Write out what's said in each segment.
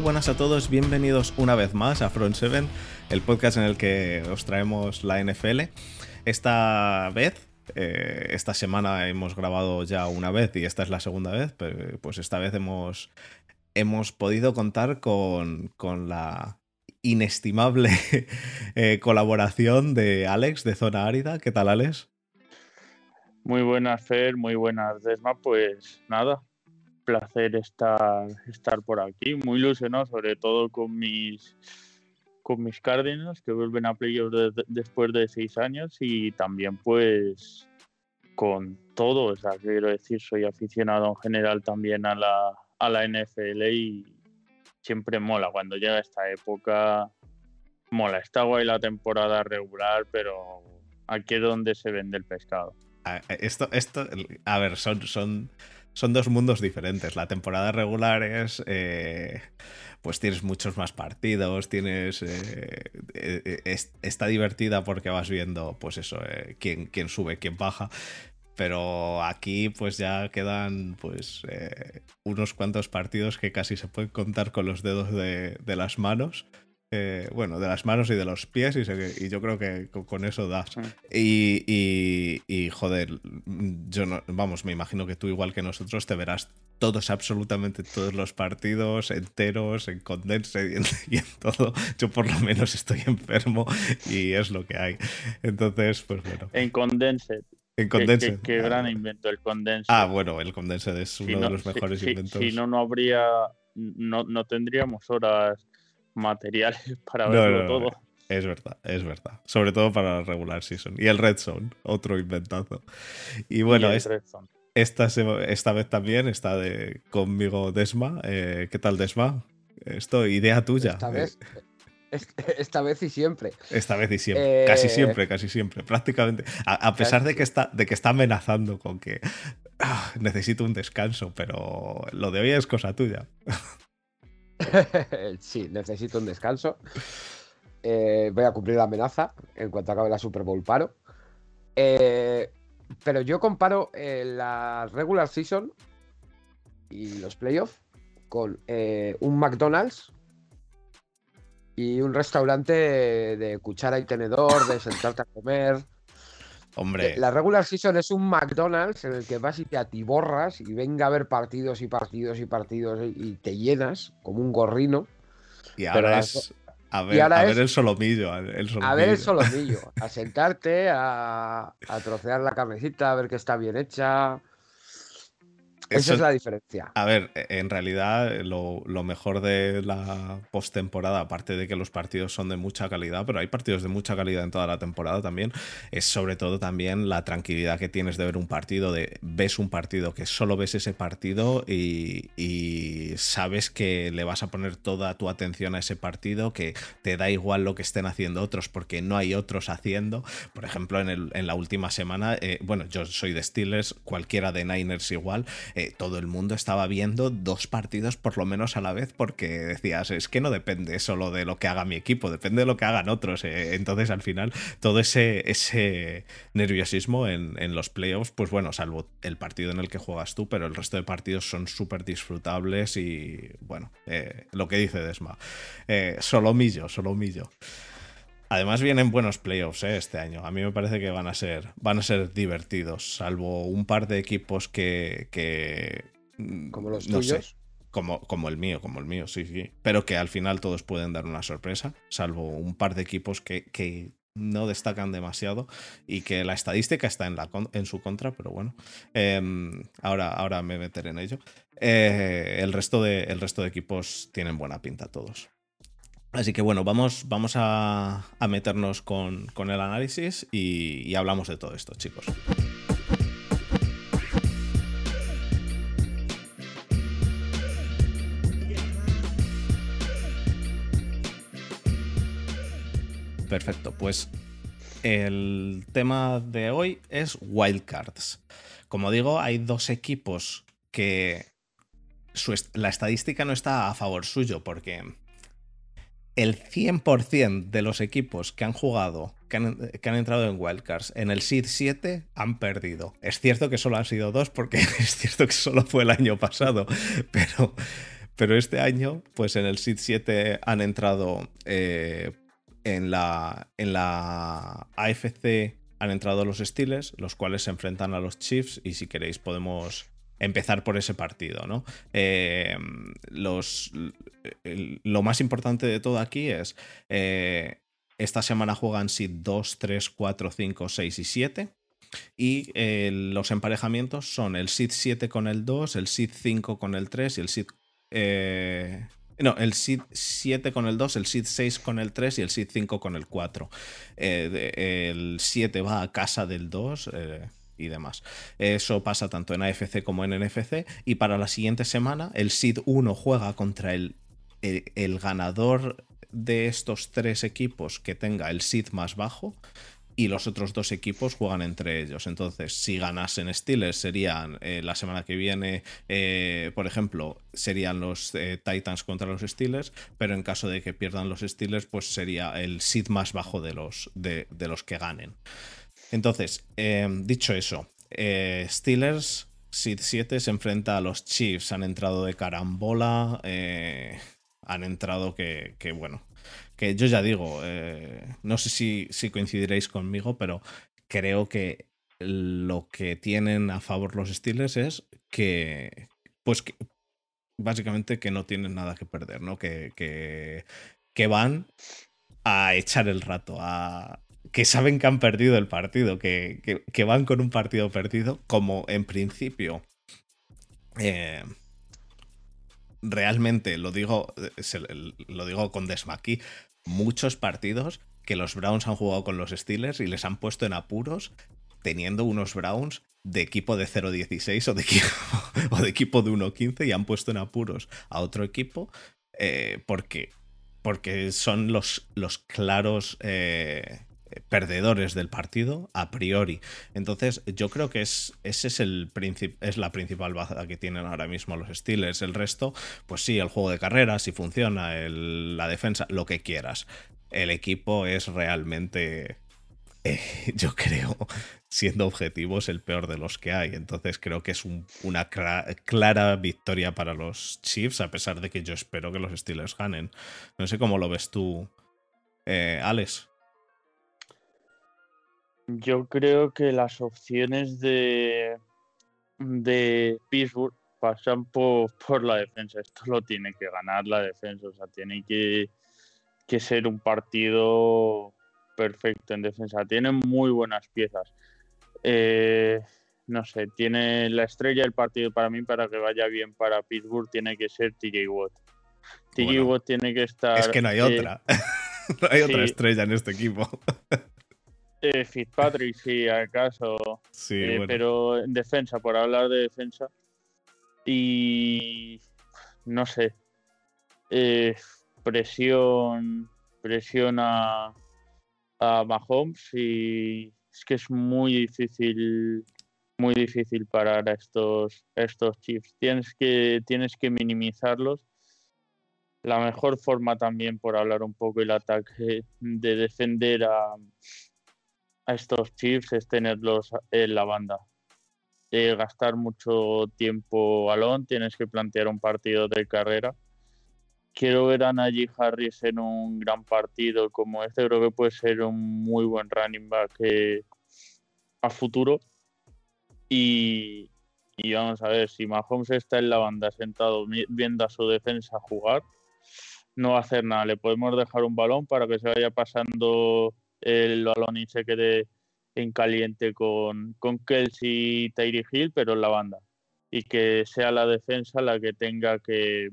Buenas a todos, bienvenidos una vez más a Front 7, el podcast en el que os traemos la NFL. Esta vez, eh, esta semana hemos grabado ya una vez y esta es la segunda vez, pues esta vez hemos, hemos podido contar con, la inestimable eh, colaboración de Alex de Zona Árida. ¿Qué tal, Alex? Muy buenas, Fer, muy buenas, Desma. Pues nada, placer estar, estar por aquí, muy ilusionado, sobre todo con mis con mis Cardinals que vuelven a playoffs después de seis años y también pues con todo, o sea, quiero decir, soy aficionado en general también a la, a la NFL y siempre mola, cuando llega esta época mola, está guay la temporada regular, pero aquí es donde se vende el pescado. Esto, esto, a ver, son, son son dos mundos diferentes. La temporada regular es. Eh, pues tienes muchos más partidos, tienes. Eh, eh, está divertida porque vas viendo, pues eso, quién, quién, sube, quién baja. Pero aquí, pues ya quedan, pues. unos cuantos partidos que casi se pueden contar con los dedos de, de las manos. Eh, bueno, de las manos y de los pies, y, yo creo que con, eso das. Y, y, joder, yo no, vamos, me imagino que tú, igual que nosotros, te verás todos, absolutamente todos los partidos enteros, en condense y en, todo. Yo, por lo menos, estoy enfermo y es lo que hay. Entonces, pues bueno. En condense. En condense. Qué, gran invento el condense. Ah, bueno, el condense es uno de los mejores inventos. Si, no, no habría. No, no tendríamos horas materiales para verlo todo. Es verdad, es verdad. Sobre todo para la regular season. Y el Red Zone, otro inventazo. Y bueno, esta, esta, vez también está de, conmigo Desma. Eh, ¿Qué tal, Desma? Esto, idea tuya. Esta vez, esta vez y siempre. Esta vez y siempre. Casi eh, siempre, casi siempre. Prácticamente. A, pesar de que, está, de que está amenazando con que ah, necesito un descanso, pero lo de hoy es cosa tuya. sí, necesito un descanso. Eh, voy a cumplir la amenaza en cuanto acabe la Super Bowl paro. Eh, pero yo comparo eh, la regular season y los playoffs con un McDonald's y un restaurante de cuchara y tenedor, de sentarte a comer, Hombre. La regular season es un McDonald's en el que vas y te atiborras y venga a ver partidos y partidos y partidos y te llenas como un gorrino. Y ahora es. A ver, a ver el, solomillo, el, solomillo, A ver el solomillo. A sentarte, a, a trocear la carnecita, a ver que está bien hecha, esa es la diferencia. A ver, e, en realidad lo, mejor de la postemporada, aparte de que los partidos son de mucha calidad, pero hay partidos de mucha calidad en toda la temporada también, es sobre todo también la tranquilidad que tienes de ver un partido, de ves un partido, que solo ves ese partido y, sabes que le vas a poner toda tu atención a ese partido, que te da igual lo que estén haciendo otros, porque no hay otros haciendo. Por ejemplo, en, el, en la última semana, eh, bueno, yo soy de Steelers, cualquiera de Niners igual todo el mundo estaba viendo dos partidos por lo menos a la vez porque decías, es que no depende solo de lo que haga mi equipo, depende de lo que hagan otros. Eh". Entonces al final todo ese, ese nerviosismo en, los playoffs, pues bueno, salvo el partido en el que juegas tú, pero el resto de partidos son súper disfrutables y bueno, eh, lo que dice Desma, eh, solo millo, solo millo. Además vienen buenos playoffs ¿eh? este año. A mí me parece que van a ser, van a ser divertidos, salvo un par de equipos que... Mm, como los tuyos. como, como el mío, como el mío, sí, sí. Pero que al final todos pueden dar una sorpresa, salvo un par de equipos que, no destacan demasiado y que la estadística está en, la, en su contra, pero bueno, em, ahora, ahora me meteré en ello. Eh, el, resto de, el resto de equipos tienen buena pinta todos. Así que bueno, vamos, vamos a, meternos con, el análisis y, hablamos de todo esto, chicos. Perfecto, pues el tema de hoy es wildcards. Como digo, hay dos equipos que la estadística no está a favor suyo porque el 100% de los equipos que han jugado, que han, entrado en Wildcards en el Seed 7 han perdido. Es cierto que solo han sido dos porque es cierto que solo fue el año pasado, pero, Pero este año, pues en el Seed 7 han entrado eh, en, la, en la AFC han entrado los Steelers, los cuales se enfrentan a los Chiefs y si queréis podemos empezar por ese partido, ¿no? Eh, los, lo más importante de todo aquí es, eh, esta semana juegan Seed 2, 3, 4, 5, 6 y 7. Y eh, los emparejamientos son el Seed 7 con el 2, el Seed 5 con el 3 y el Seed... no, el Seed 7 con el 2, el Seed 6 con el 3 y el Seed 5 con el 4. el 7 va a casa del 2 y demás. Eso pasa tanto en AFC como en NFC. Y para la siguiente semana, el Seed 1 juega contra el, el, ganador de estos tres equipos que tenga el Seed más bajo. Y los otros dos equipos juegan entre ellos. Entonces, si ganasen Steelers, serían eh, la semana que viene, eh, por ejemplo, serían los eh, Titans contra los Steelers. Pero en caso de que pierdan los Steelers, pues sería el seed más bajo de los, de, de los que ganen. Entonces, eh, dicho eso, eh, Steelers, Seed 7 se enfrenta a los Chiefs. Han entrado de carambola. Eh, han entrado que, bueno, que yo ya digo, no sé si, coincidiréis conmigo, pero creo que lo que tienen a favor los Steelers es que, pues básicamente que no tienen nada que perder, ¿no? Que, que, que van a echar el rato, a, que saben que han perdido el partido, que, van con un partido perdido, como en principio. Eh, realmente lo digo, lo digo con desmaquí. Muchos partidos que los Browns han jugado con los Steelers y les han puesto en apuros teniendo unos Browns de equipo de 0-16 o, de equipo, o de equipo de 1-15 y han puesto en apuros a otro equipo eh, porque, porque son los, los claros eh, perdedores del partido a priori. Entonces, yo creo que es, ese es, el es la principal baza que tienen ahora mismo los Steelers. El resto, pues sí, el juego de carrera, si funciona, la defensa, lo que quieras. El equipo es realmente, eh, yo creo, siendo objetivos, el peor de los que hay. Entonces, creo que es una clara victoria para los Chiefs, a pesar de que yo espero que los Steelers ganen. No sé cómo lo ves tú, eh, Alex. Yo creo que las opciones de, de Pittsburgh pasan por, por la defensa. Esto lo tiene que ganar la defensa. O sea, tiene que, ser un partido perfecto en defensa. Tienen muy buenas piezas. Eh, no sé, tiene la estrella del partido para mí, para que vaya bien para Pittsburgh, tiene que ser TJ Watt. TJ Watt tiene que estar. Es que no hay eh, otra. no hay otra estrella en este equipo. Eh, Fitzpatrick, sí, acaso. Sí, eh, Pero en defensa, por hablar de defensa. Y no sé. Eh, presión. Presión a, a Mahomes y es que es muy difícil muy difícil parar a estos, estos chips. Tienes que, tienes que minimizarlos. La mejor forma también, por hablar un poco el ataque, de defender a, a estos chips es tenerlos en la banda. Eh, gastar mucho tiempo balón, tienes que plantear un partido de carrera. Quiero ver a Najee Harris en un gran partido como este, creo que puede ser un muy buen running back eh, a futuro. Y, y vamos a ver, si Mahomes está en la banda sentado viendo a su defensa jugar, no va a hacer nada. Le podemos dejar un balón para que se vaya pasando el balón se quede en caliente con, con Kelsey y Tyree Hill, pero en la banda. Y que sea la defensa la que tenga que,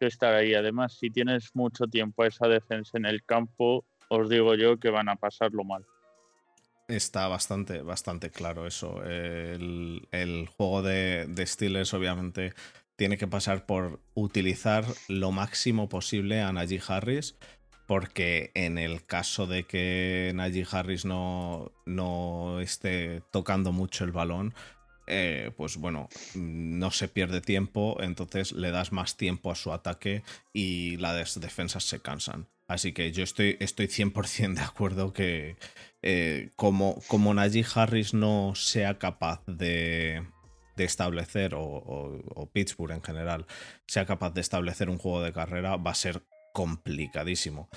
estar ahí. Además, si tienes mucho tiempo a esa defensa en el campo, os digo yo que van a pasarlo mal. Está bastante, bastante claro eso. El, juego de, de Steelers, obviamente, tiene que pasar por utilizar lo máximo posible a Najee Harris porque en el caso de que Najee Harris no, no esté tocando mucho el balón, eh, pues bueno, no se pierde tiempo, entonces le das más tiempo a su ataque y las defensas se cansan. Así que yo estoy, estoy 100% de acuerdo que eh, como, como Harris no sea capaz de, de establecer, o, Pittsburgh en general, sea capaz de establecer un juego de carrera, va a ser complicadísimo.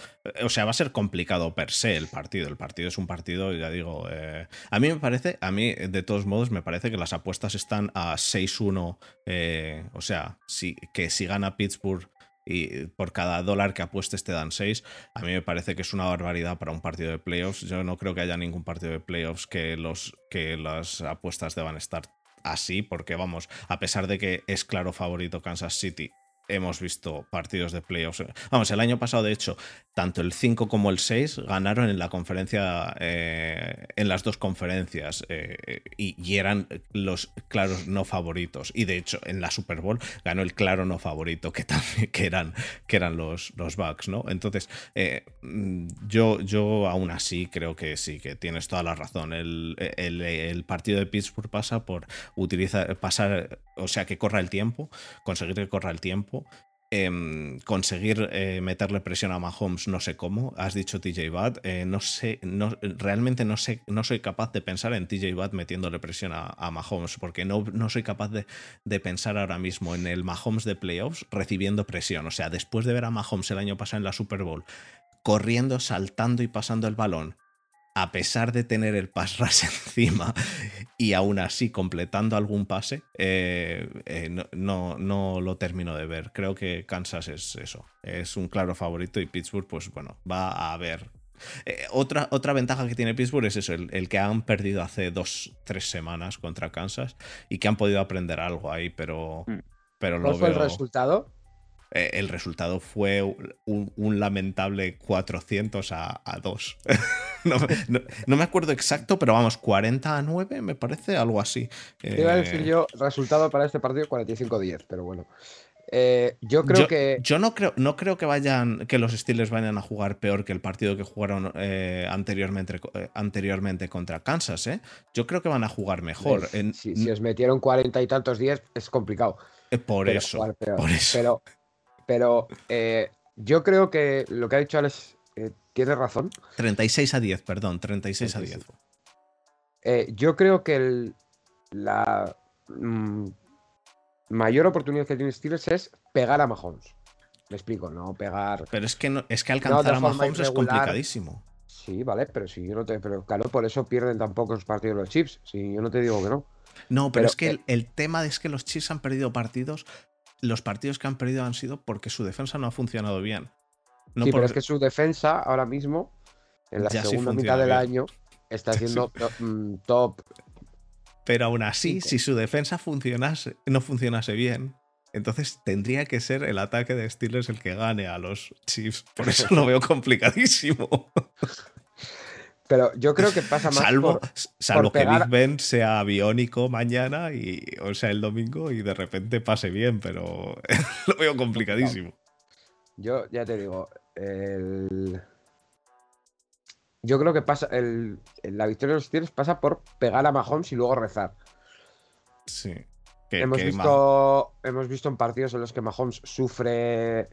O sea, va a ser complicado per se el partido. El partido es un partido, ya digo, eh, a mí me parece, a mí de todos modos me parece que las apuestas están a 6-1, eh, o sea, si, que si gana Pittsburgh y por cada dólar que apuestes te dan 6, a mí me parece que es una barbaridad para un partido de playoffs. Yo no creo que haya ningún partido de playoffs que, los, que las apuestas deban estar así, porque vamos, a pesar de que es claro favorito Kansas City hemos visto partidos de playoffs. Vamos, el año pasado, de hecho, tanto el 5 como el 6 ganaron en la conferencia, eh, en las dos conferencias, eh, y, eran los claros no favoritos. Y de hecho, en la Super Bowl ganó el claro no favorito, que también eran, que eran los, los Bucks, ¿no? Entonces, eh, yo, yo aún así creo que sí, que tienes toda la razón. El, el partido de Pittsburgh pasa por utilizar, pasar, o sea, que corra el tiempo, conseguir que corra el tiempo Em, conseguir eh, meterle presión a Mahomes, no sé cómo. Has dicho TJ Watt. Eh, no sé, no, realmente no sé, no soy capaz de pensar en TJ Watt metiéndole presión a, Mahomes, porque no, no soy capaz de, de, pensar ahora mismo en el Mahomes de playoffs recibiendo presión. O sea, después de ver a Mahomes el año pasado en la Super Bowl, corriendo, saltando y pasando el balón, a pesar de tener el pass rush encima y aún así completando algún pase, eh, eh, no, no, lo termino de ver. Creo que Kansas es eso, es un claro favorito y Pittsburgh, pues bueno, va a haber. Eh, otra, otra ventaja que tiene Pittsburgh es eso, el, que han perdido hace dos, tres semanas contra Kansas y que han podido aprender algo ahí, pero, mm. pero ¿Cuál fue el resultado? Eh, el resultado fue un, lamentable 400 a, 2. no, me acuerdo exacto, pero vamos, 40 a 9, me parece, algo así. iba a decir eh, yo, resultado para este partido 45-10, pero bueno. Eh, yo creo que. Yo no creo, no creo que vayan. que los Steelers vayan a jugar peor que el partido que jugaron anteriormente, anteriormente contra Kansas, ¿eh? Yo creo que van a jugar mejor. si, os metieron 40 y tantos días, es complicado. Por eso, por eso. Pero pero eh, yo creo que lo que ha dicho Alex eh, tiene razón. 36 a 10, perdón, 36 a 10. Eh, yo creo que la mm, mayor oportunidad que tiene Steelers es pegar a Mahomes. Me explico, no pegar. Pero es que, es que alcanzar a Mahomes es complicadísimo. Sí, vale, pero si yo no te. Pero claro, por eso pierden tampoco los partidos los Chips. Si yo no te digo que no. No, pero, es que el, el, tema es que los Chiefs han perdido partidos los partidos que han perdido han sido porque su defensa no ha funcionado bien. sí, pero es que su defensa ahora mismo, en la segunda mitad del año, está siendo mm, top. Pero aún así, si su defensa funcionase, no funcionase bien, entonces tendría que ser el ataque de Steelers el que gane a los Chiefs. Por eso lo veo complicadísimo. Pero yo creo que pasa más. Salvo, salvo que Big Ben sea aviónico mañana, y, o sea, el domingo, y de repente pase bien, pero lo veo complicadísimo. Yo ya te digo, yo creo que pasa. La victoria de los Steelers pasa por pegar a Mahomes y luego rezar. Sí. hemos, visto, hemos visto en partidos en los que Mahomes sufre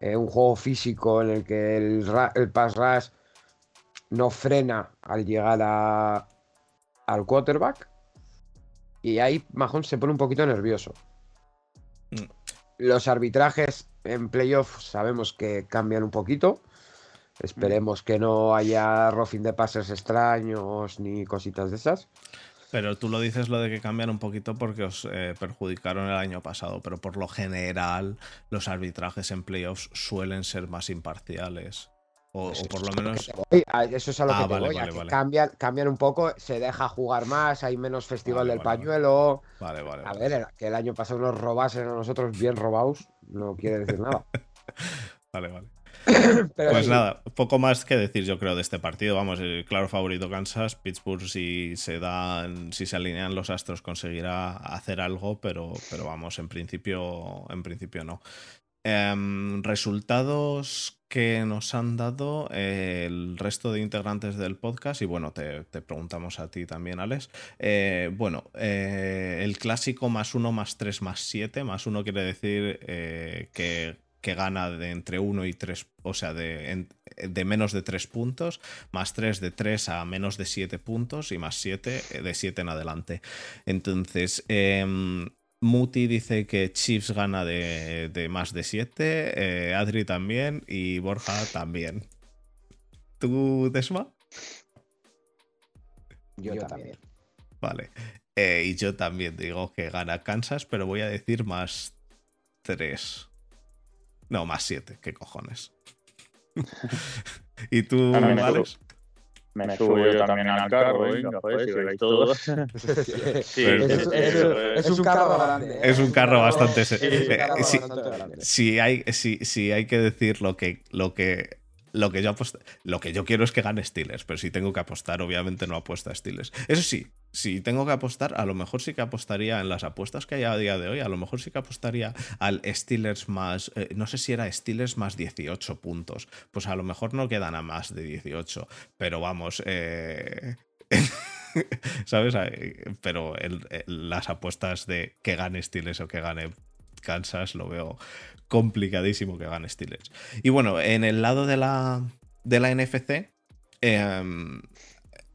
eh, un juego físico en el que el, el pass rush no frena al llegar a, al quarterback. Y ahí Mahomes se pone un poquito nervioso. Mm. Los arbitrajes en playoffs sabemos que cambian un poquito. Esperemos que no haya roughing de pases extraños ni cositas de esas. Pero tú lo dices lo de que cambian un poquito porque os eh, perjudicaron el año pasado, pero por lo general los arbitrajes en playoffs suelen ser más imparciales. O, por lo menos. Eso es a lo que voy. Cambian, cambian un poco, se deja jugar más, hay menos festival del pañuelo. Vale, vale. A ver, que el año pasado nos robasen a nosotros bien robados, no quiere decir nada. vale, vale. pues nada, poco más que decir yo creo de este partido. Vamos, el claro favorito Kansas. Pittsburgh si se dan, si se alinean los astros conseguirá hacer algo, pero, pero vamos, en principio, en principio no. Em, resultados que nos han dado eh, el resto de integrantes del podcast y bueno, te, preguntamos a ti también, Alex. Eh, bueno, eh, el clásico más uno más tres más siete, más uno quiere decir que que gana de entre 1 y 3, o sea, de, de menos de 3 puntos, más 3 de 3 a menos de 7 puntos y más 7 de 7 en adelante. Entonces, eh, Muti dice que Chiefs gana de, de más de 7, eh, Adri también y Borja también. ¿Tú, Desma? Yo, también. Vale. Eh, y yo también digo que gana Kansas, pero voy a decir más 3. No, más 7, qué cojones. ¿Y tú, Alex? Me, me subo yo también al carro, venga, pues, si vais todos. sí, es, es, es, un carro grande. Es un carro bastante. Si hay, si, si hay que decir lo que, lo que lo que yo lo que yo quiero es que gane Steelers, pero si tengo que apostar, obviamente no apuesta a Steelers. Eso sí, si tengo que apostar, a lo mejor sí que apostaría en las apuestas que hay a día de hoy, a lo mejor sí que apostaría al Steelers más, eh, no sé si era Steelers más 18 puntos, pues a lo mejor no quedan a más de 18, pero vamos, eh... ¿sabes? Pero las apuestas de que gane Steelers o que gane Kansas lo veo complicadísimo que gane Steelers. Y bueno, en el lado de la, de la NFC, eh,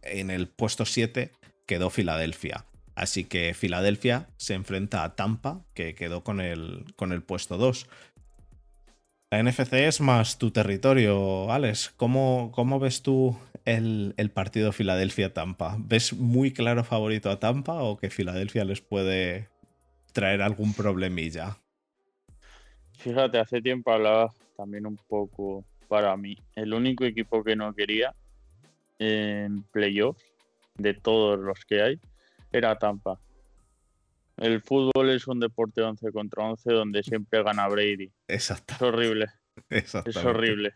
en el puesto 7 quedó Filadelfia. Así que Filadelfia se enfrenta a Tampa, que quedó con el, con el puesto 2. La NFC es más tu territorio, Alex. ¿Cómo, cómo ves tú el, el partido Filadelfia-Tampa? ¿Ves muy claro favorito a Tampa o que Filadelfia les puede traer algún problemilla? Fíjate, hace tiempo hablaba también un poco para mí. El único equipo que no quería en playoffs, de todos los que hay, era Tampa. El fútbol es un deporte 11 contra 11 donde siempre gana Brady. Exacto. Es horrible. Es horrible.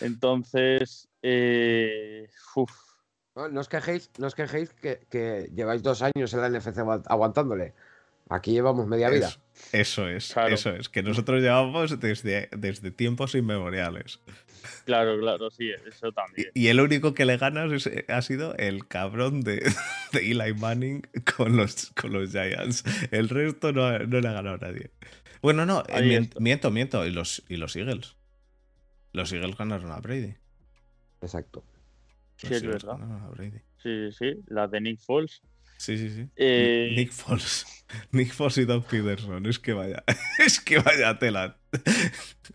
Entonces, eh, no, os quejéis, no os quejéis que, que, lleváis dos años en la NFC aguantándole. Aquí llevamos media vida. Eso, es, eso es, que nosotros llevamos desde, desde tiempos inmemoriales. Claro, claro, sí, eso también. Y, el único que le ganas ha sido el cabrón de, de, Eli Manning con los, con los Giants. El resto no, no le ha ganado a nadie. Bueno, no, eh, miento, miento, Y los, y los Eagles. Los Eagles ganaron a Brady. Exacto. sí, es verdad. Sí, sí, sí. La de Nick Foles. Sí, sí, sí. Eh... Nick Foles. Nick Foles y Doug Peterson. Es que vaya. Es que vaya tela.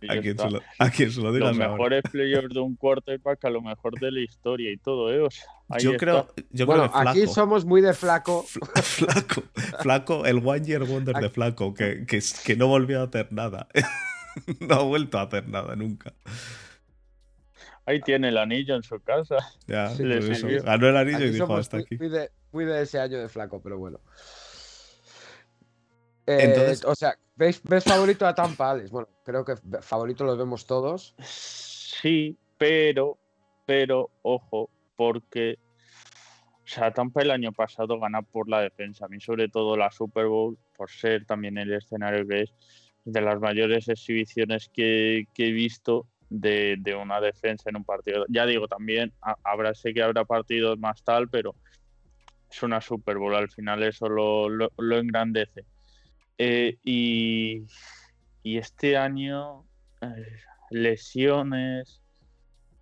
A quien, se lo, a quien se lo digas Los mejores players de un quarterback a lo mejor de la historia y todo, ¿eh? O sea, yo, creo, yo bueno, creo aquí somos muy de flaco. Flaco. Flaco, el One Year Wonder de flaco, que, que, que no volvió a hacer nada. no ha vuelto a hacer nada nunca. Ahí tiene el anillo en su casa. Ya, sí, eso. Ganó el anillo aquí y dijo hasta aquí. Muy de, muy de, ese año de flaco, pero bueno. Eh, Entonces, o sea, ¿ves, ¿ves, favorito a Tampa, Alex? Bueno, creo que favorito lo vemos todos. Sí, pero, pero, ojo, porque o sea, Tampa el año pasado gana por la defensa. A mí, sobre todo, la Super Bowl, por ser también el escenario que es, de las mayores exhibiciones que, que he visto de, de, una defensa en un partido. Ya digo, también habrá, sé que habrá partidos más tal, pero es una Super Bowl. Al final eso lo, lo, lo engrandece. Eh, y, y, este año, eh, lesiones.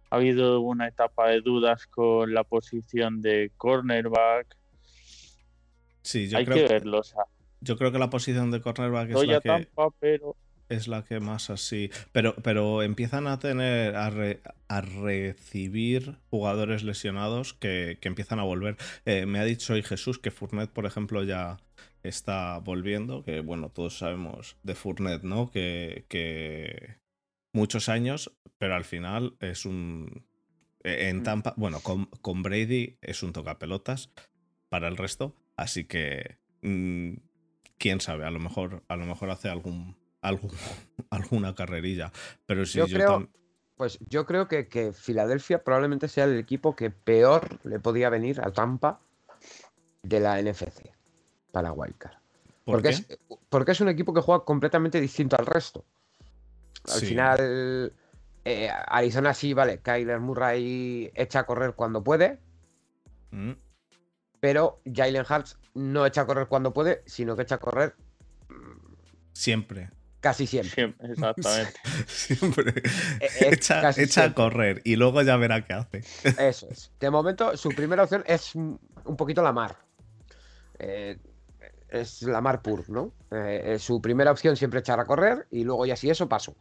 Ha habido una etapa de dudas con la posición de cornerback. Sí, yo Hay creo que verlo. O sea, yo creo que la posición de cornerback es la que... Tampa, pero es la que más así. Pero, pero empiezan a tener, a, re, a recibir jugadores lesionados que, que empiezan a volver. Eh, me ha dicho hoy Jesús que Fournet, por ejemplo, ya está volviendo. Que bueno, todos sabemos de Fournet, ¿no? Que, que muchos años, pero al final es un. e, En Tampa, bueno, con, con Brady es un tocapelotas para el resto. Así que. Mmm, quién sabe, a lo mejor, a lo mejor hace algún algún, alguna carrerilla. Pero si yo, yo creo, tam... pues yo creo que, que, Filadelfia probablemente sea el equipo que peor le podía venir a Tampa de la NFC para Wildcard. ¿Por porque, es, porque es un equipo que juega completamente distinto al resto. Al sí. final, eh, Arizona sí, vale, Kyler Murray echa a correr cuando puede. Mm. Pero Jalen Hurts no echa a correr cuando puede, sino que echa a correr siempre. Casi siempre. Siempre, exactamente. Siempre. Eh, eh, Echa, casi echa a siempre. correr y luego ya verá qué hace. Eso es. De momento, su primera opción es un un poquito la mar. Eh, es la mar pur, ¿no? Eh, eh, su primera opción siempre echar a correr y luego ya si eso paso.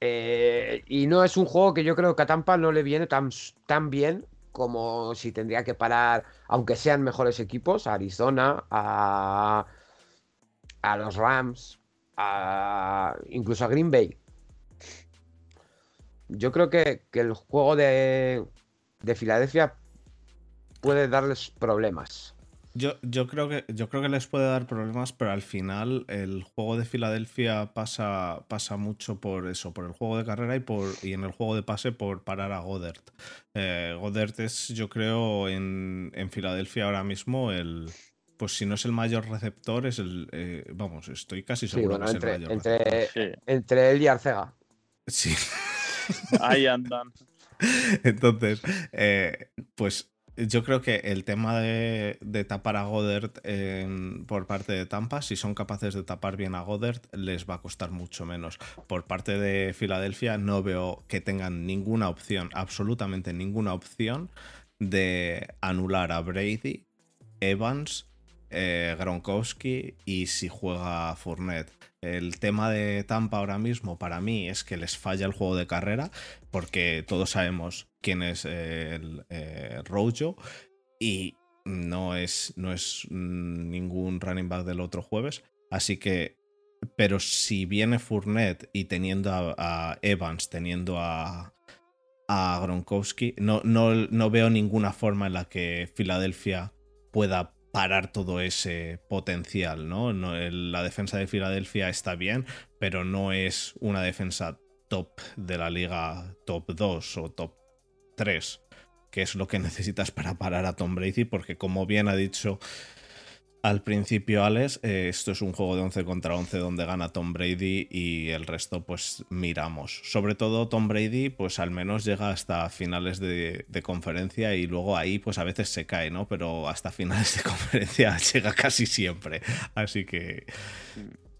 Eh, y no es un juego que yo creo que a Tampa no le viene tan, tan bien como si tendría que parar, aunque sean mejores equipos, a Arizona, a, a los Rams, incluso a Green Bay. Yo creo que, que el juego de, de Filadelfia puede darles problemas. Yo, yo, creo que, yo creo que les puede dar problemas, pero al final el juego de Filadelfia pasa, pasa mucho por eso, por el juego de carrera y, por, y en el juego de pase por parar a Goddard. Eh, es, yo creo, en, en Filadelfia ahora mismo el, pues si no es el mayor receptor, es el. eh, vamos, estoy casi Sí, seguro bueno, que es entre, el mayor entre, receptor. Sí, entre él y Arcega. Sí. ahí andan. Entonces, eh, pues yo creo que el tema de, de tapar a Goddard en- por parte de Tampa, si son capaces de tapar bien a Goddard, les va a costar mucho menos. Por parte de Filadelfia, no veo que tengan ninguna opción, absolutamente ninguna opción, de anular a Brady, Evans, eh, Gronkowski y si juega Fournette. El tema de Tampa ahora mismo para mí es que les falla el juego de carrera porque todos sabemos quién es eh, el eh, Rojo y no es, no es mm, ningún running back del otro jueves. Así que, pero si viene Fournette y teniendo a, a Evans, teniendo a, a Gronkowski, no, no, no veo ninguna forma en la que Filadelfia pueda parar todo ese potencial, ¿no? La defensa de Filadelfia está bien, pero no es una defensa top de la liga top 2 o top 3, que es lo que necesitas para parar a Tom Brady, porque como bien ha dicho al principio Alex, eh, esto es un juego de 11 contra 11 donde gana Tom Brady y el resto pues miramos. Sobre todo Tom Brady pues al menos llega hasta finales de, conferencia y luego ahí pues a veces se cae, ¿no? Pero hasta finales de conferencia llega casi siempre. Así que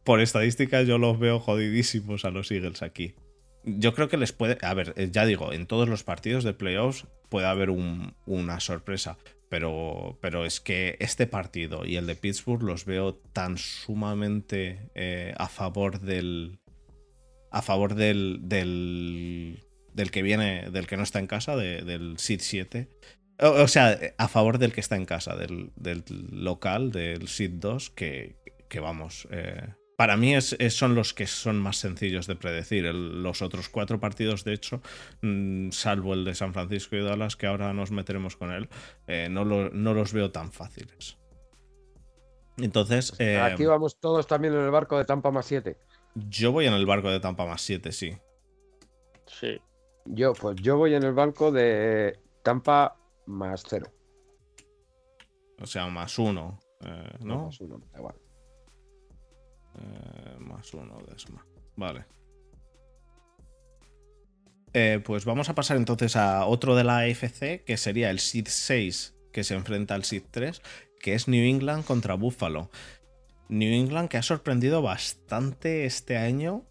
por estadística yo los veo jodidísimos a los Eagles aquí. Yo creo que les puede. A ver, eh, ya digo, en todos los partidos de playoffs puede haber un- una sorpresa. Pero, pero es que este partido y el de Pittsburgh los veo tan sumamente eh, a favor del. A favor del. del. del que viene. del que no está en casa, de- del Seed 7. O, o sea, a favor del que está en casa, del, del local, del Seed 2, que, que vamos. eh, para mí es- es- son los que son más sencillos de predecir. El- los otros cuatro partidos, de hecho, mm, salvo el de San Francisco y Dallas, que ahora nos meteremos con él, eh, no, lo- no los veo tan fáciles. Entonces, eh, Aquí vamos todos también en el barco de Tampa más 7. yo voy en el barco de Tampa más 7, sí. Sí. Yo, pues yo voy en el barco de Tampa más 0. O sea, más uno, eh, ¿no? Más uno, da igual. Eh, más uno de. Vale. Eh, pues vamos a pasar entonces a otro de la AFC, que sería el Seed 6, que se enfrenta al Seed 3, que es New England contra Buffalo. New England que ha sorprendido bastante este año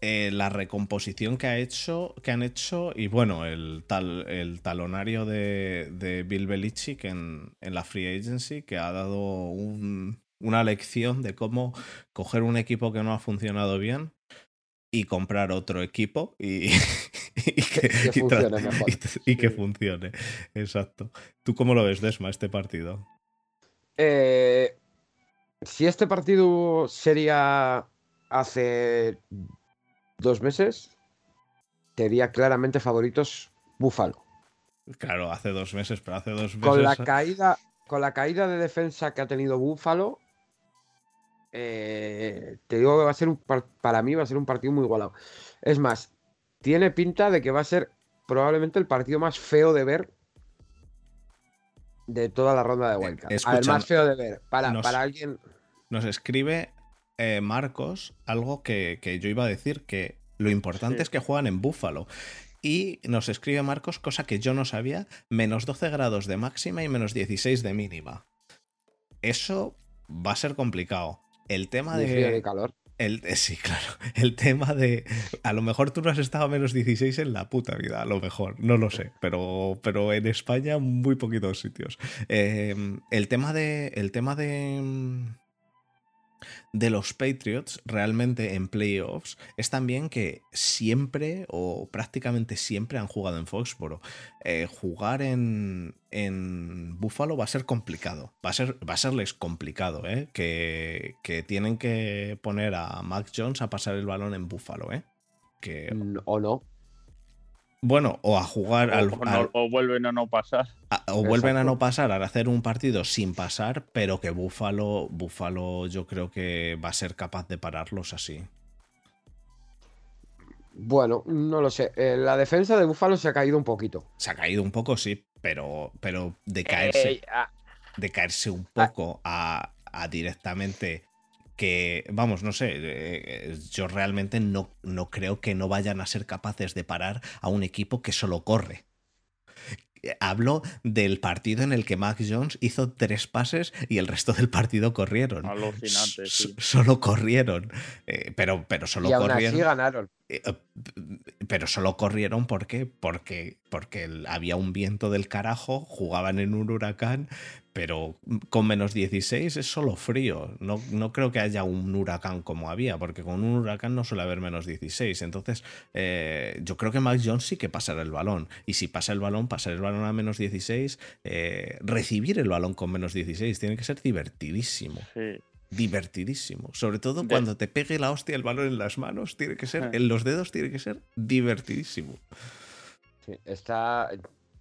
eh, la recomposición que, ha hecho, que han hecho y bueno, el, tal, el talonario de, de Bill Belichick en, en la Free Agency, que ha dado un- una lección de cómo coger un equipo que no ha funcionado bien y comprar otro equipo y, y que, Que y tra- funcione mejor. y- que funcione. Exacto. ¿Tú cómo lo ves, Desma, este partido? Eh, si este partido sería hace dos meses, sería claramente favoritos Búfalo. Claro, hace dos meses, pero hace dos meses. Con la caída, con la caída de defensa que ha tenido Búfalo, eh, te digo que va a ser un par- para mí va a ser un partido muy igualado. Es más, tiene pinta de que va a ser probablemente el partido más feo de ver de toda la ronda de Wildcard. a ver, escucha, más feo de ver. Para, nos- para alguien. Nos escribe eh, Marcos algo que, que yo iba a decir, que lo importante Sí. es que juegan en Búfalo. Y nos escribe Marcos, cosa que yo no sabía, menos 12 grados de máxima y menos 16 de mínima. Eso va a ser complicado. El tema frío ni de, calor. El, eh, sí, claro. El tema de. A lo mejor tú no has estado a menos 16 en la puta vida, a lo mejor. No lo sé. Pero, pero en España, muy poquitos sitios. Eh, el tema de. El tema de de los Patriots realmente en playoffs es también que siempre o prácticamente siempre han jugado en Foxboro. Eh, jugar en, en Buffalo va a ser complicado. Va a, ser, va a serles complicado, ¿eh? Que, que tienen que poner a Mac Jones a pasar el balón en Buffalo, ¿eh? Que... O no. Bueno, o a jugar o, al, o no- al- o vuelven a no pasar. a- o vuelven a no pasar, a hacer un partido sin pasar, pero que Buffalo, Buffalo yo creo que va a ser capaz de pararlos así. Bueno, no lo sé. Eh, la defensa de Buffalo se ha caído un poquito. Se ha caído un poco, sí, pero, pero de caerse, Eh, ah, de caerse un poco a, a directamente que, vamos, no sé, eh, yo realmente no, no creo que no vayan a ser capaces de parar a un equipo que solo corre. Hablo del partido en el que Mac Jones hizo tres pases y el resto del partido corrieron. Alucinante, S- sí. Solo corrieron. Eh, pero, pero solo y aún corrieron. así ganaron. Eh, eh, Pero solo corrieron ¿por qué? porque porque el- había un viento del carajo, jugaban en un huracán, pero con menos 16 es solo frío. No, no creo que haya un huracán como había, porque con un huracán no suele haber menos 16. Entonces, eh, yo creo que Mac Jones sí que pasará el balón. Y si pasa el balón, pasar el balón a menos 16, eh, recibir el balón con menos 16 tiene que ser divertidísimo Sí. divertidísimo. Sobre todo cuando te pegue la hostia el balón en las manos, tiene que ser, en los dedos tiene que ser divertidísimo. Sí, está.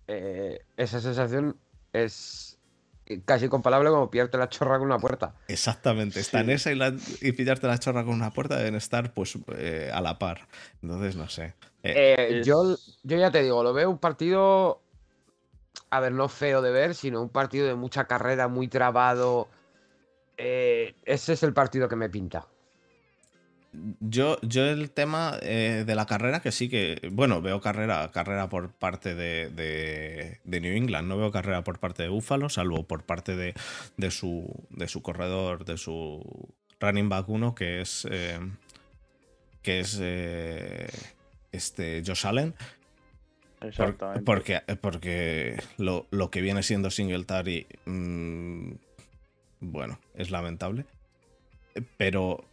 eh, esa sensación es casi comparable como pillarte la chorra con una puerta. Exactamente. Está en esa y, la- y pillarte la chorra con una puerta deben estar pues eh, a la par. Entonces, no sé. Eh, Eh, yo, yo ya te digo, lo veo un partido. A ver, no feo de ver, sino un partido de mucha carrera, muy trabado. Eh, ese es el partido que me pinta. Yo, yo el tema eh, de la carrera, que sí que, bueno, veo carrera, carrera por parte de, de- de New England, no veo carrera por parte de Buffalo, salvo por parte de, de su, de su corredor, de su running back 1, que es, eh, que es eh, este Josh Allen. Por- Exactamente. porque porque lo, lo que viene siendo Singletary, mm, bueno, es lamentable. Pero,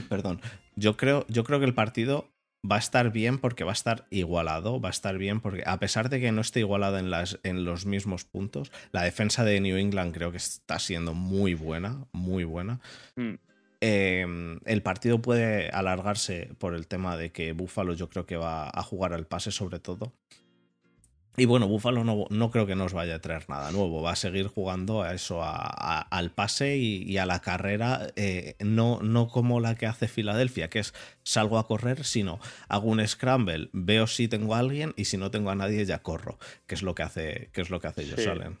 perdón, yo creo, yo creo que el partido va a estar bien porque va a estar igualado, va a estar bien porque a pesar de que no esté igualado en, las, en los mismos puntos, la defensa de New England creo que está siendo muy buena, muy buena. Mm. Eh, el partido puede alargarse por el tema de que Buffalo yo creo que va a jugar al pase sobre todo. Y bueno, Buffalo no, no creo que nos vaya a traer nada nuevo, va a seguir jugando a eso, a- a- al pase y, y a la carrera, eh, no, no como la que hace Filadelfia, que es salgo a correr, sino hago un scramble, veo si tengo a alguien y si no tengo a nadie ya corro, que es lo que hace, que es lo que hace Sí. Allen.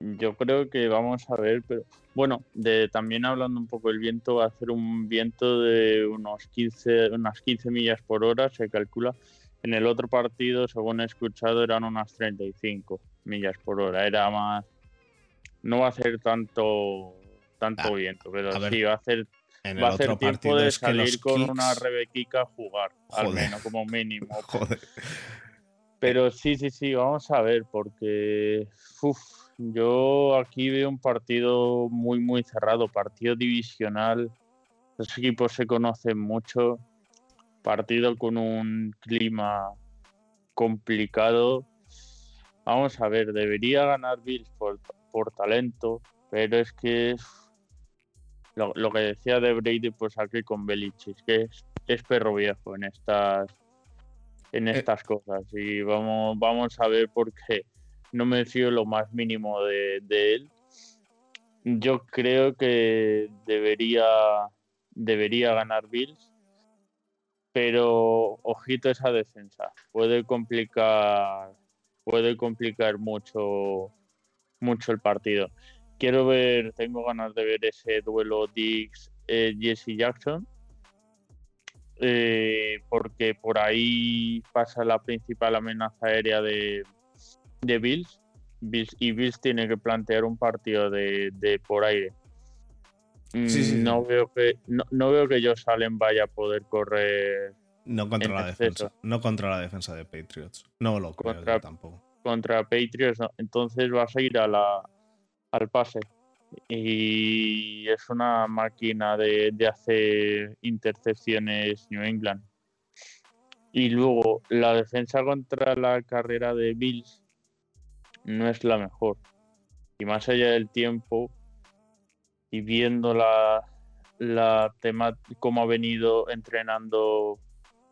Yo creo que vamos a ver, pero bueno, de también hablando un poco del viento, va a hacer un viento de unos 15, unas 15 millas por hora, se calcula. En el otro partido, según he escuchado, eran unas 35 millas por hora. Era más. No va a ser tanto tanto Ah, viento, pero ver, sí va a hacer En el va a hacer otro tiempo de salir con una Rebequica a jugar, al menos como mínimo. Joder. Pero sí, sí, sí, vamos a ver, porque uf, yo aquí veo un partido muy, muy cerrado, partido divisional. Los equipos se conocen mucho, partido con un clima complicado. Vamos a ver, debería ganar Bills por, por talento, pero es que lo, lo que decía de Brady, pues aquí con Belichis, que es, es perro viejo en estas en Eh. estas cosas y vamos vamos a ver por qué no me fío lo más mínimo de, de él. Yo creo que debería debería ganar Bills, pero ojito esa defensa, puede complicar puede complicar mucho mucho el partido. Quiero ver, tengo ganas de ver ese duelo Diggs eh, Jesse Jackson eh, porque por ahí pasa la principal amenaza aérea de, de Bills. Bills y Bills tiene que plantear un partido de, de por aire. Sí, sí, no veo que no, no veo que Josh Allen vaya a poder correr No contra la exceso. defensa. No contra la defensa de Patriots. No lo creo Contra- tampoco. contra Patriots, ¿no? entonces vas a ir a la, al pase. Y es una máquina de, de hacer intercepciones New England. Y luego, la defensa contra la carrera de Bills no es la mejor. Y más allá del tiempo, y viendo la, la tema, cómo ha venido entrenando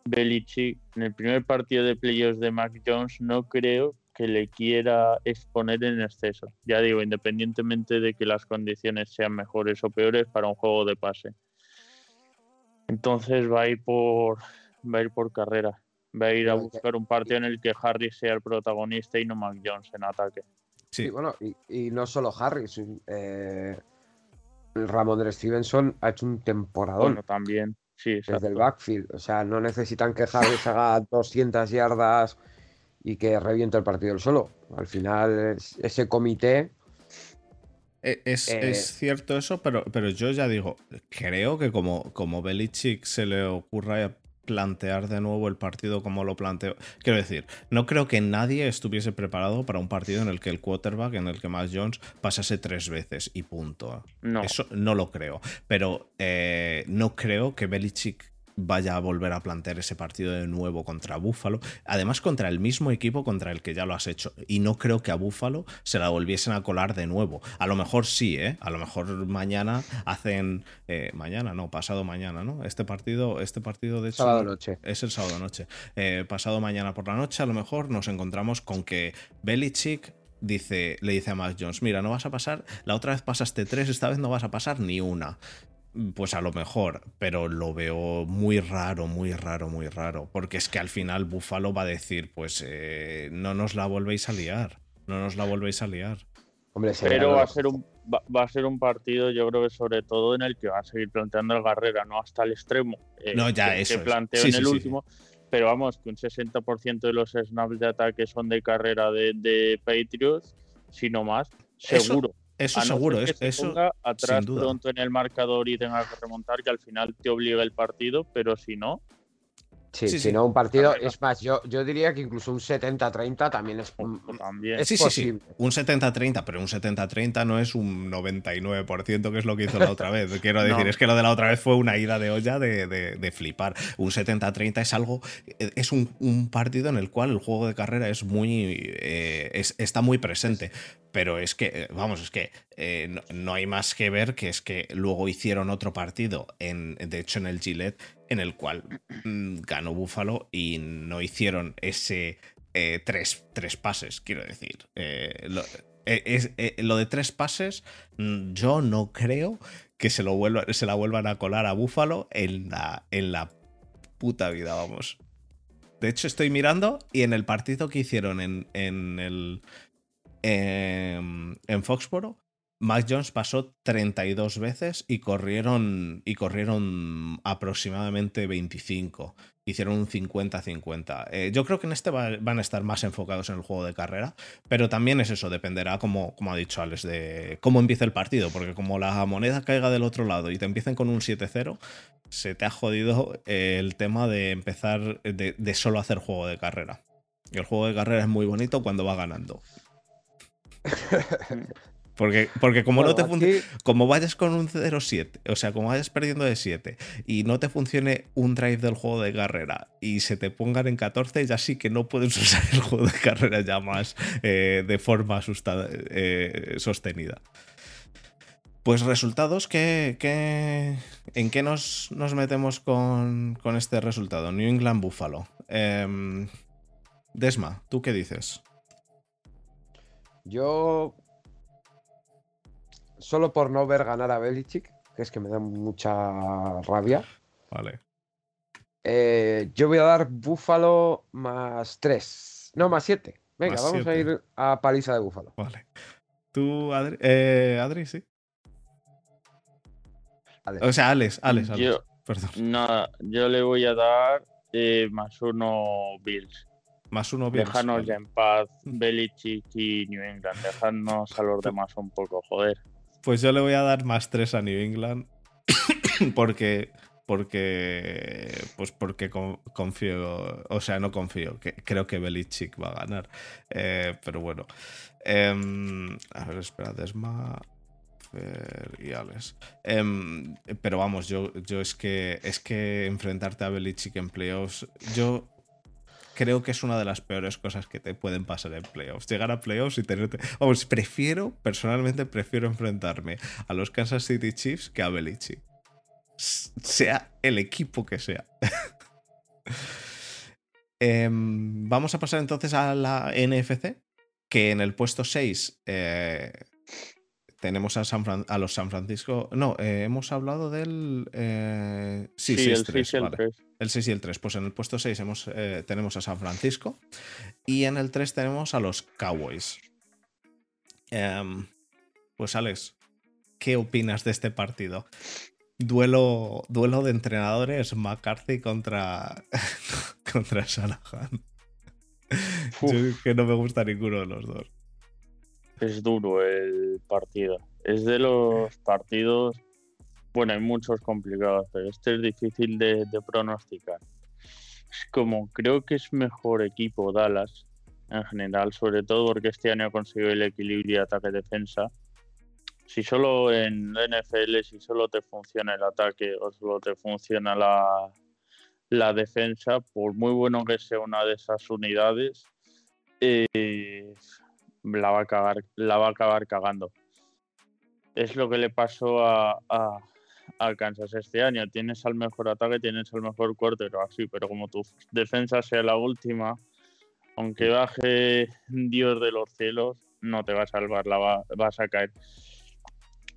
Belichick en el primer partido de playoffs de Mac Jones, no creo que le quiera exponer en exceso. Ya digo, independientemente de que las condiciones sean mejores o peores para un juego de pase. Entonces va a ir por va a ir por carrera. Va a ir a buscar un partido en el que Harry sea el protagonista y no Mac Jones en ataque. Sí, Sí, bueno, y, y no solo Harris. eh, Ramondre Stevenson ha hecho un temporadón Bueno, también. Sí, desde el backfield. O sea, no necesitan que Harris haga 200 yardas y que reviente el partido él solo. Al final, es- ese comité. E- Es, Eh, es cierto eso, pero, pero yo ya digo, creo que como, como Belichick se le ocurra plantear de nuevo el partido como lo planteó. Quiero decir, no creo que nadie estuviese preparado para un partido en el que el quarterback, en el que Mac Jones pasase tres veces y punto. No, Eso no lo creo. Pero eh, no creo que Belichick vaya a volver a plantear ese partido de nuevo contra Buffalo. Además, contra el mismo equipo contra el que ya lo has hecho. Y no creo que a Buffalo se la volviesen a colar de nuevo. A lo mejor sí, ¿eh? A lo mejor mañana hacen. eh, mañana, no, pasado mañana, ¿no? Este partido, este partido de hecho. Sábado noche. Es el sábado noche. Eh, pasado mañana por la noche, a lo mejor nos encontramos con que Belichick dice, le dice a Mac Jones: Mira, no vas a pasar. La otra vez pasaste tres, esta vez no vas a pasar ni una. Pues a lo mejor, pero lo veo muy raro, muy raro, muy raro. Porque es que al final Buffalo va a decir: Pues eh, no nos la volvéis a liar. No nos la volvéis a liar. Hombre, pero va a ser un va, va a ser un partido, yo creo que sobre todo en el que va a seguir planteando el Garrera, no hasta el extremo eh, No, ya, que, eso que planteó Sí, en sí, el sí. último. Pero vamos, que un 60% de los snaps de ataque son de carrera de, de Patriots, si no más, seguro. Eso A no seguro, que es, se eso. ponga atrás duda. pronto en el marcador y tenga que remontar, que al final te obliga el partido, pero si no, Sí, Sí, sí. no, un partido. Es más, yo, yo diría que incluso un 70-30 también es. también. Es Sí, sí, sí. posible. Un 70-30, pero un 70-30 no es un 99%, que es lo que hizo la otra vez. Quiero decir, No. es que lo de la otra vez fue una ida de olla de, de- de flipar. Un 70-30 es algo. Es un, un partido en el cual el juego de carrera es muy. eh, es- está muy presente. Pero es que, eh, vamos, es que eh, no, no hay más que ver que es que luego hicieron otro partido, en, de hecho en el Gillette, en el cual mm, ganó Buffalo y no hicieron ese eh, tres, tres pases, quiero decir. Eh, lo, eh, es- lo de tres pases, mm, yo no creo que se, lo vuelva, se la vuelvan a colar a Buffalo en la, en la puta vida, vamos. De hecho, estoy mirando y en el partido que hicieron en, en el. em, en Foxboro, Mac Jones pasó 32 veces y corrieron, y corrieron aproximadamente 25. Hicieron un 50-50. Eh, yo creo que en este va- van a estar más enfocados en el juego de carrera, pero también es eso, dependerá, como, como ha dicho Alex, de cómo empiece el partido, porque como la moneda caiga del otro lado y te empiecen con un 7-0, se te ha jodido eh, el tema de empezar, de, de solo hacer juego de carrera. Y el juego de carrera es muy bonito cuando va ganando. Porque, porque como no te funciona como vayas con un 0-7, o sea, como vayas perdiendo de 7 y no te funcione un drive del juego de carrera y se te pongan en 14, ya sí que no puedes usar el juego de carrera ya más eh, de forma eh, sostenida. Pues resultados, ¿qué, qué- en qué nos, nos metemos con, con este resultado? New England Buffalo. Em, Desma, ¿tú qué dices? Yo. Solo por no ver ganar a Belichick, que es que me da mucha rabia. Vale. eh, yo voy a dar Búfalo más 3. No, más 7. Venga, Más vamos a ir a paliza de Búfalo. Vale. ¿Tú, Adri? Eh, Adri, sí. O sea, Alex, Alex, Alex. Yo- Perdón. nada, yo le voy a dar eh, más uno Bills. Más uno Bills. Déjanos vale. ya en paz Belichick y New England. Dejadnos a los demás un poco, joder. Pues yo le voy a dar más 3 a New England. porque. Porque. Pues porque confío. O sea, no confío. Creo que Belichick va a ganar. Eh, pero bueno. Em, a ver, espera, Desma. Y Alex. Em, pero vamos, yo, yo es que es que enfrentarte a Belichick en playoffs. Yo creo que es una de las peores cosas que te pueden pasar en playoffs. Llegar a playoffs y tenerte. Vamos, prefiero, personalmente prefiero enfrentarme a los Kansas City Chiefs que a Belichick. Sea el equipo que sea. Em, vamos a pasar entonces a la NFC, que en el puesto 6 eh, tenemos a, San a, los San Francisco. No, eh, hemos hablado del. Eh, sí, sí, el 3, vale. El 6 y el 3. Pues en el puesto 6 eh, tenemos a San Francisco. Y en el 3 tenemos a los Cowboys. Em, pues Alex, ¿qué opinas de este partido? Duelo, duelo de entrenadores McCarthy contra, contra Shanahan. Yo que no me gusta ninguno de los dos. Es duro el partido. Es de los partidos bueno, hay muchos complicados, pero este es difícil de, pronosticar. Como creo que es mejor equipo Dallas en general, sobre todo porque este año ha conseguido el equilibrio ataque-defensa. Si solo en NFL, si solo te funciona el ataque o solo te funciona la, la defensa, por muy bueno que sea una de esas unidades, eh, la, va a acabar, la va a acabar cagando. Es lo que le pasó a, alcanzas este año. Tienes al mejor ataque, tienes al mejor o así, pero como tu defensa sea la última, aunque baje Dios de los cielos, no te va a salvar, la vas a caer.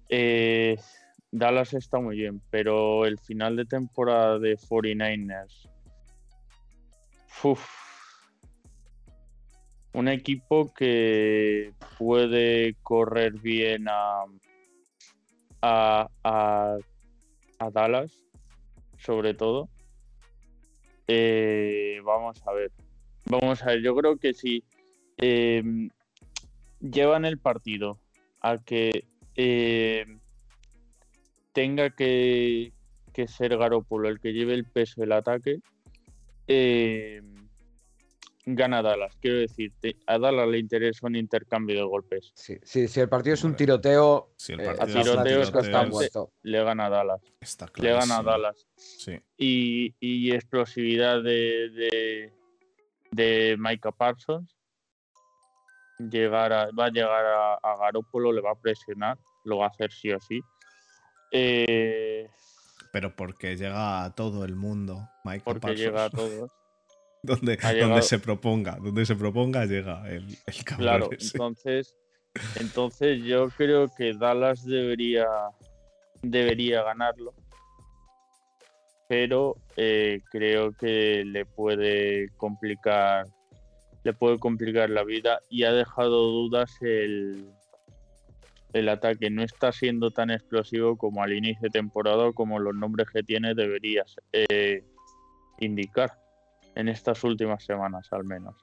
Eh, Dallas está muy bien, pero el final de temporada de 49ers. Un equipo que puede correr bien a, a Dallas, sobre todo. Eh, vamos a ver. Vamos a ver, yo creo que si em, llevan el partido a que em, tenga que, que, ser Garópolo el que lleve el peso del ataque, eh, gana Dallas. Quiero decir, a Dallas le interesa un intercambio de golpes. Sí, sí si el partido es un tiroteo, si el eh, a tiroteo es constante, le gana a Dallas. Está le gana a Dallas. Sí. Y, y explosividad de, de, de Micah Parsons. Llegar va a llegar a, a Garópolo, le va a presionar, lo va a hacer sí o sí. Eh, pero porque llega a todo el mundo, Micah porque llega a todos. donde, donde se proponga, donde se proponga llega el, el Claro, entonces, entonces yo creo que Dallas debería, debería ganarlo, pero eh, creo que le puede complicar, le puede complicar la vida y ha dejado dudas el, el ataque. No está siendo tan explosivo como al inicio de temporada, como los nombres que tiene deberías eh, indicar en estas últimas semanas al menos.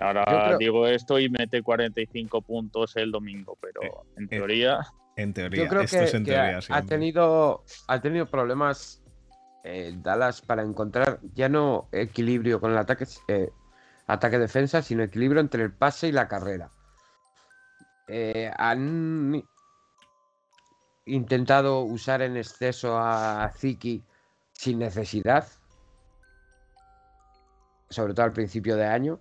Ahora digo esto y mete 45 puntos el domingo, pero eh, en eh, teoría... En teoría, yo creo esto es en teoría, ha, tenido, ha tenido problemas eh, Dallas para encontrar ya no equilibrio con el ataque, ataque-defensa, sino equilibrio entre el pase y la carrera. han intentado usar en exceso a Ziki sin necesidad sobre todo al principio de año.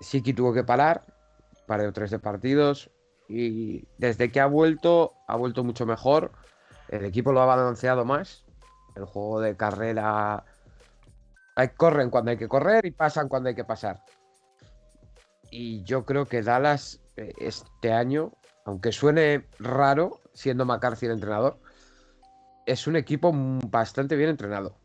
Siki tuvo que parar, paró tres de partidos y desde que ha vuelto, ha vuelto mucho mejor. El equipo lo ha balanceado más. El juego de carrera. Corren cuando hay que correr y pasan cuando hay que pasar. Y yo creo que Dallas eh, este año, aunque suene raro, siendo McCarthy el entrenador, es un equipo bastante bien entrenado.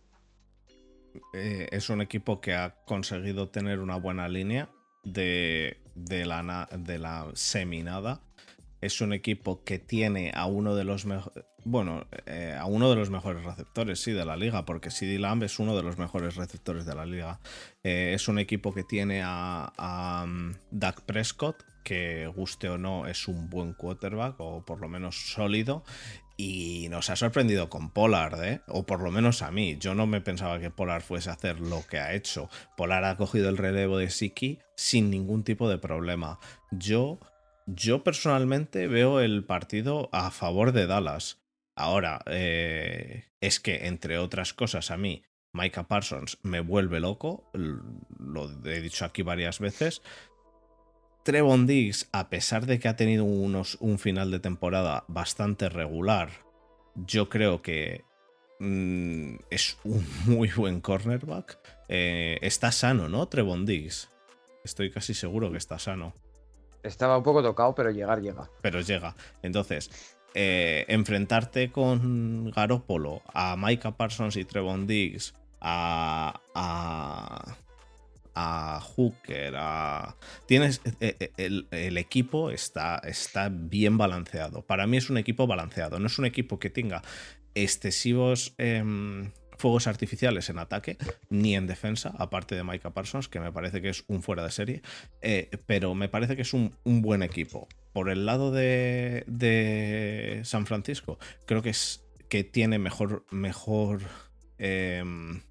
Eh, es un equipo que ha conseguido tener una buena línea de, de, la, de la seminada. Es un equipo que tiene a uno de los mejores. Bueno, eh, a uno de los mejores receptores, sí, de la liga, porque CD Lamb es uno de los mejores receptores de la liga. Eh, es un equipo que tiene a, a um, Prescott, que guste o no es un buen quarterback o por lo menos sólido y nos ha sorprendido con Pollard, ¿eh? o por lo menos a mí. Yo no me pensaba que Pollard fuese a hacer lo que ha hecho. Pollard ha cogido el relevo de Siki sin ningún tipo de problema. Yo, yo personalmente veo el partido a favor de Dallas. Ahora, eh, es que entre otras cosas a mí, Micah Parsons me vuelve loco, lo he dicho aquí varias veces. Trevon Diggs, a pesar de que ha tenido unos, un final de temporada bastante regular, yo creo que mm, es un muy buen cornerback. Eh, está sano, ¿no? Trevon Diggs. Estoy casi seguro que está sano. Estaba un poco tocado, pero llegar llega. Pero llega. Entonces, eh, enfrentarte con Garópolo, a Micah Parsons y Trevon Diggs, a, a a Hooker, a... Tienes... Eh, eh, el, equipo está, está bien balanceado. Para mí es un equipo balanceado. No es un equipo que tenga excesivos em, fuegos artificiales en ataque ni en defensa, aparte de Micah Parsons, que me parece que es un fuera de serie. Eh, pero me parece que es un, buen equipo. Por el lado de, de, San Francisco, creo que es que tiene mejor... mejor em,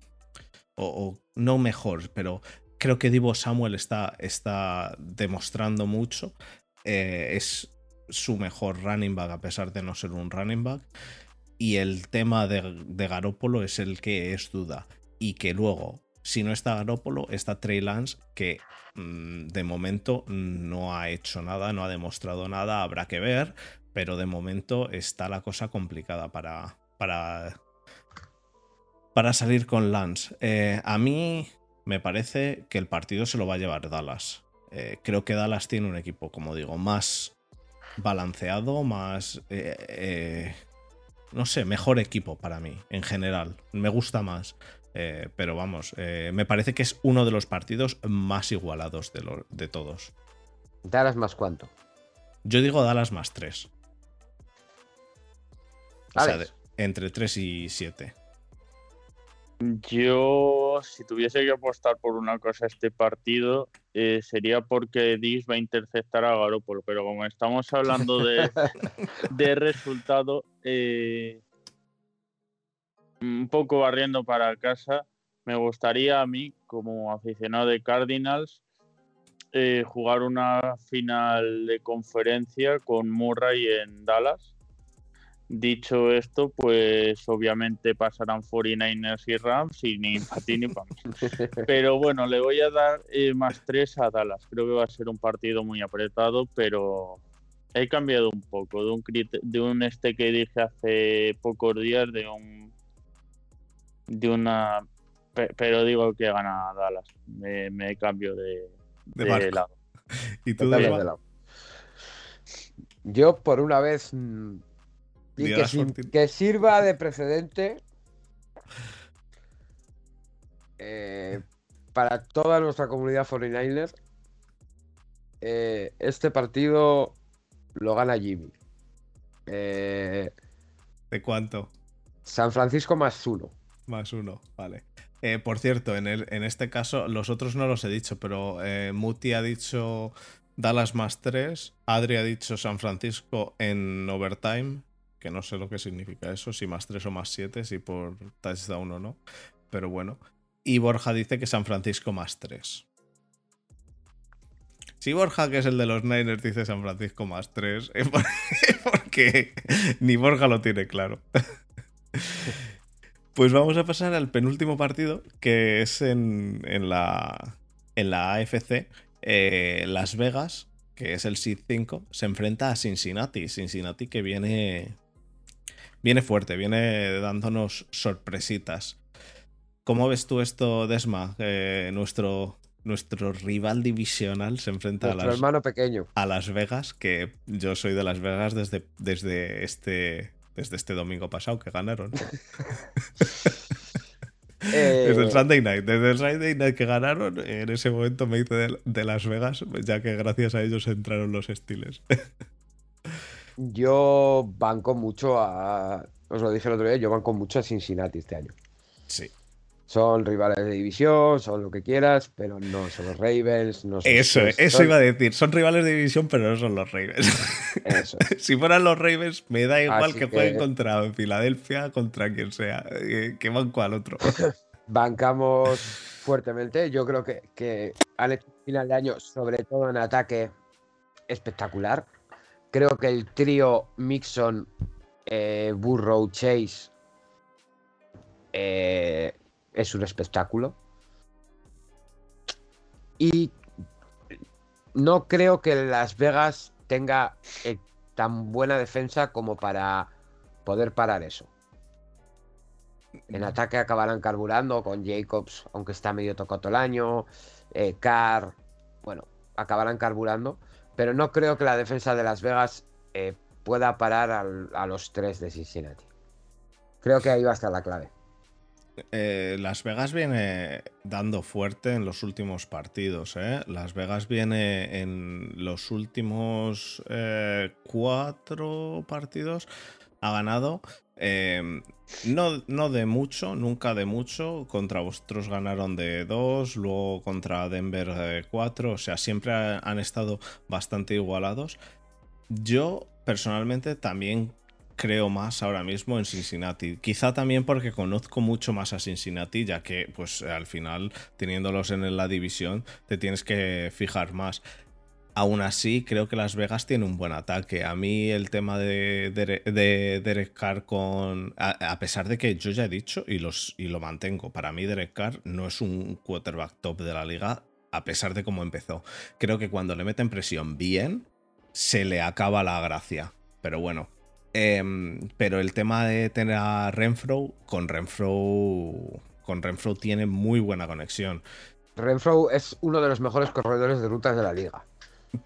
o, no mejor, pero creo que Divo Samuel está, está demostrando mucho. Eh, es su mejor running back a pesar de no ser un running back. Y el tema de, de Garópolo es el que es duda. Y que luego, si no está Garópolo, está Trey Lance, que mm, de momento no ha hecho nada, no ha demostrado nada, habrá que ver. Pero de momento está la cosa complicada para, para, para salir con Lance. Eh, a mí me parece que el partido se lo va a llevar Dallas. Eh, creo que Dallas tiene un equipo, como digo, más balanceado, más... Eh, eh, no sé, mejor equipo para mí, en general. Me gusta más. pero vamos, me parece que es uno de los partidos más igualados de, de todos. ¿Dallas más cuánto? Yo digo Dallas más 3. O sea, entre 3 y 7. Yo, si tuviese que apostar por una cosa este partido, eh, sería porque Dis va a interceptar a Garoppolo, pero como estamos hablando de, de resultado, eh, un poco barriendo para casa, me gustaría a mí, como aficionado de Cardinals, eh, jugar una final de conferencia con Murray en Dallas Dicho esto, pues obviamente pasarán 49ers y Rams y ni para ti ni para mí. Pero bueno, le voy a dar eh, más tres a Dallas. Creo que va a ser un partido muy apretado, pero he cambiado un poco de un, de un este que dije hace pocos días, de un. de una. Pero digo que gana Dallas. Me, cambio de, lado. ¿Y tú Yo, por una vez y que, sirva de precedente eh, para toda nuestra comunidad 49 eh, este partido lo gana Jimmy. Eh, ¿De cuánto? San Francisco más uno. Más uno, vale. por cierto, en, el, en este caso, los otros no los he dicho, pero Muti ha dicho Dallas más tres, Adri ha dicho San Francisco en overtime que no sé lo que significa eso, si más 3 o más 7, si por touchdown o no, pero bueno. Y Borja dice que San Francisco más 3. Si Borja, que es el de los Niners, dice San Francisco más 3, es porque ni Borja lo tiene claro. Pues vamos a pasar al penúltimo partido, que es en, la, en la AFC. Eh, Las Vegas, que es el Seed 5, se enfrenta a Cincinnati. Cincinnati que viene viene fuerte, viene dándonos sorpresitas. ¿Cómo ves tú esto, Desma? nuestro, nuestro rival divisional se enfrenta a las, hermano pequeño. a Las Vegas, que yo soy de Las Vegas desde, desde, este, desde este domingo pasado que ganaron. Desde el Sunday Night, desde el Sunday Night que ganaron, en ese momento me hice de, de Las Vegas, ya que gracias a ellos entraron los estiles. Yo banco mucho a. Os lo dije el otro día, yo banco mucho a Cincinnati este año. Sí. Son rivales de división, son lo que quieras, pero no son los Ravens. No son Eso, los- eso iba a decir. Son rivales de división, pero no son los Ravens. Eso. si fueran los Ravens, me da igual que, que- jueguen contra Filadelfia, contra quien sea, eh, que van cual otro. Bancamos fuertemente. Yo creo que, que han hecho un final de año, sobre todo en ataque, espectacular. Creo que el trío Mixon, eh, Burrow, Chase eh, es un espectáculo. Y no creo que Las Vegas tenga eh, tan buena defensa como para poder parar eso. En ataque acabarán carburando con Jacobs, aunque está medio tocado el año. eh, Carr, bueno, acabarán carburando. Pero no creo que la defensa de Las Vegas eh, pueda parar a los tres de Cincinnati. Creo que ahí va a estar la clave. Eh, Las Vegas viene dando fuerte en los últimos partidos. ¿eh? Las Vegas viene en los últimos cuatro partidos. Ha ganado. Eh, no, no de mucho, nunca de mucho. Contra vosotros ganaron de dos, luego contra Denver de cuatro. O sea, siempre ha- han estado bastante igualados. Yo personalmente también creo más ahora mismo en Cincinnati. Quizá también porque conozco mucho más a Cincinnati, ya que pues al final teniéndolos en la división te tienes que fijar más. Aún así, creo que Las Vegas tiene un buen ataque. A mí el tema de, Dere- de Derek Carr con... A, a pesar de que yo ya he dicho y, los, y lo mantengo, para mí Derek Carr no es un quarterback top de la liga, a pesar de cómo empezó. Creo que cuando le meten presión bien, se le acaba la gracia. Pero bueno. Em, pero el tema de tener a Renfro, con Renfro. Con Renfro tiene muy buena conexión. Renfro es uno de los mejores corredores de rutas de la liga.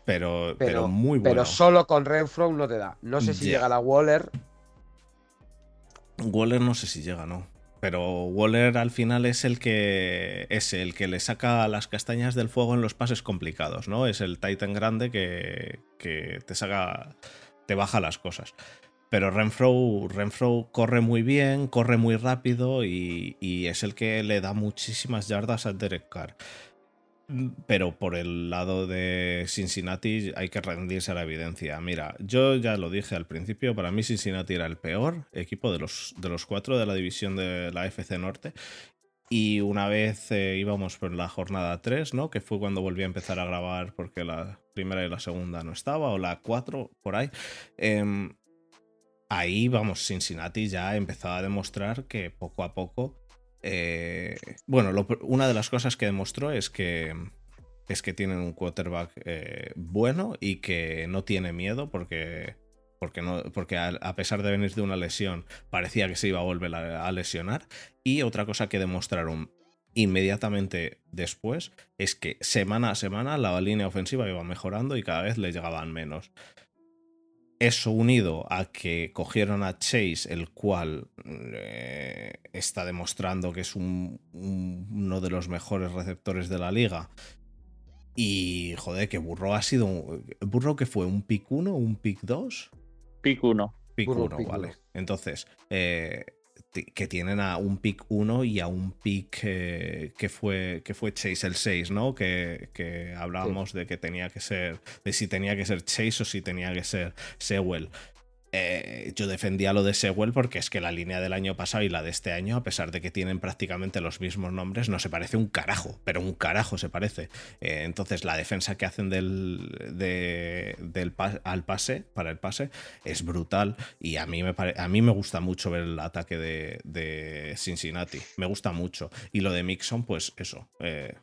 Pero, pero, Pero, muy bueno. pero solo con Renfro no te da. No sé si llega la Waller. Waller no sé si llega, ¿no? Pero Waller al final es el que es el que le saca las castañas del fuego en los pases complicados, ¿no? Es el Titan grande que, que te saca, te baja las cosas. Pero Renfro, Renfro corre muy bien, corre muy rápido y, y es el que le da muchísimas yardas a Derek Carr. Pero por el lado de Cincinnati hay que rendirse a la evidencia. Mira, yo ya lo dije al principio, para mí Cincinnati era el peor equipo de los, de los cuatro de la división de la FC Norte. Y una vez eh, íbamos por la jornada 3, ¿no? Que fue cuando volví a empezar a grabar porque la primera y la segunda no estaba, o la 4, por ahí. Em, ahí, vamos, Cincinnati ya empezaba a demostrar que poco a poco eh, bueno, una de las cosas que demostró es que es que tienen un quarterback eh, bueno y que no tiene miedo porque porque no porque a, a pesar de venir de una lesión parecía que se iba a volver a, a lesionar. Y otra cosa que demostraron inmediatamente después es que semana a semana la línea ofensiva iba mejorando y cada vez le llegaban menos eso unido a que cogieron a Chase, el cual eh, está demostrando que es un- un- uno de los mejores receptores de la liga. Y joder, que Burro ha sido. un- ¿Burro que fue? ¿Un pick 1 un pick 2? Pick 1. Pick Burrow, 1, pick vale. uno. Entonces, eh, que tienen a un pick 1 y a un pick eh, que, fue, que fue Chase el 6, ¿no? Que, que hablábamos de que tenía que ser, de si tenía que ser Chase o si tenía que ser Sewell. Eh, yo defendía lo de Sewell porque es que la línea del año pasado y la de este año, a pesar de que tienen prácticamente los mismos nombres, no se parece un carajo, pero un carajo se parece. Eh, entonces, la defensa que hacen del, de- del al pase, para el pase, es brutal y a mí me, a mí me gusta mucho ver el ataque de, Cincinnati. Me gusta mucho. Y lo de Mixon, pues eso. eh,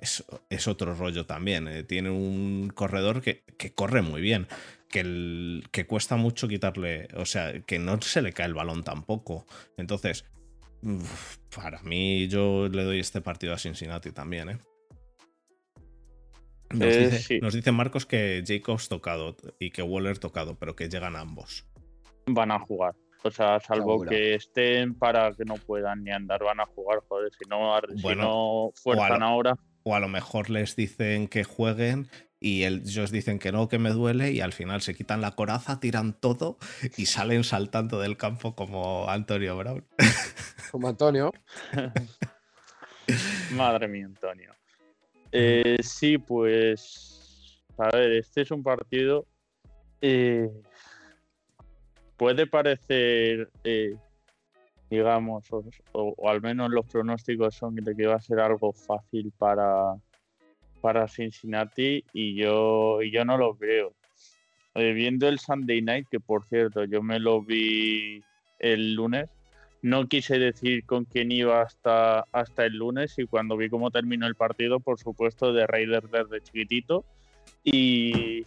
es, otro rollo también. Tiene un corredor que, que corre muy bien. Que, el- que cuesta mucho quitarle. O sea, que no se le cae el balón tampoco. Entonces, uf, para mí, yo le doy este partido a Cincinnati también, ¿eh? Nos, Eh, dice, sí. nos dice Marcos que Jacobs tocado y que Waller tocado, pero que llegan ambos. Van a jugar. O sea, salvo que estén para que no puedan ni andar, van a jugar, joder. Si no, si no fuerzan lo- ahora. O a lo mejor les dicen que jueguen y ellos dicen que no, que me duele y al final se quitan la coraza, tiran todo y salen saltando del campo como Antonio Brown. Como Antonio. Madre mía, Antonio. Eh, sí, pues. A ver, este es un partido. eh, puede parecer, eh, digamos, o, o- o al menos los pronósticos son de que va a ser algo fácil para, para Cincinnati y yo, y yo no lo creo. Eh, viendo el Sunday Night, que por cierto, yo me lo vi el lunes, no quise decir con quién iba hasta, hasta el lunes y cuando vi cómo terminó el partido, por supuesto, de Raiders desde chiquitito. Y,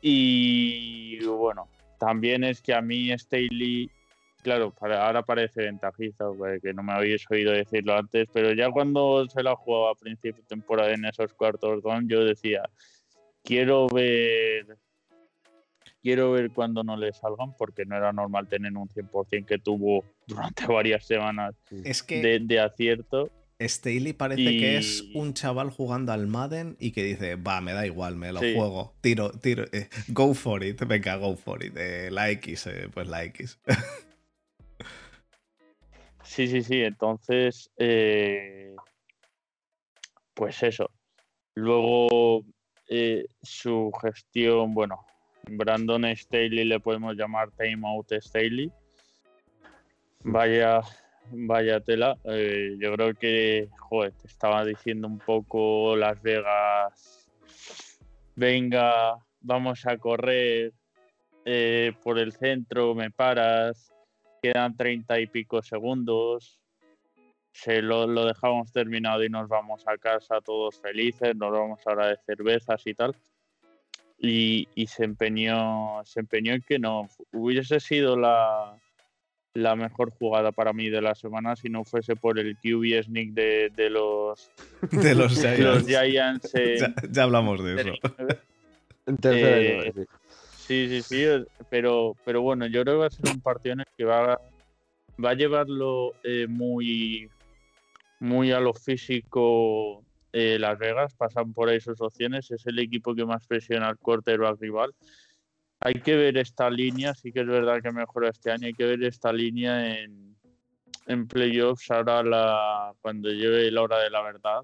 y bueno, también es que a mí Staley, claro, para, ahora parece ventajista, porque no me habéis oído decirlo antes, pero ya cuando se la jugaba a principio de temporada en esos cuartos yo decía, quiero ver quiero ver cuando no le salgan porque no era normal tener un 100% que tuvo durante varias semanas Es que de, de acierto. Staley parece Y- que es un chaval jugando al Madden y que dice, va, me da igual, me lo Sí. juego, tiro, tiro, eh, go for it, venga, go for it, eh, la X, eh, pues la X. Sí, sí, sí. Entonces, eh, pues eso. Luego, eh, su gestión, bueno, Brandon Staley le podemos llamar Timeout Staley. Vaya, vaya tela. Eh, yo creo que, joder, te estaba diciendo un poco Las Vegas. Venga, vamos a correr por el centro, me paras quedan treinta y pico segundos. Se lo, lo dejamos terminado y nos vamos a casa todos felices, nos vamos ahora de cervezas y tal. Y, y se empeñó, se empeñó en que no hubiese sido la, la mejor jugada para mí de la semana si no fuese por el QB sneak de, de los, De los de los Giants. Giants. en- Ya, ya hablamos de eso. Eh, sí. Sí, sí, pero, pero bueno, yo creo que va a ser un partido en el que va, va a llevarlo eh, muy, muy a lo físico eh, Las Vegas, pasan por ahí sus opciones, es el equipo que más presiona al quarterback rival. Hay que ver esta línea, sí que es verdad que mejora este año, hay que ver esta línea en, en playoffs ahora la, cuando lleve la hora de la verdad.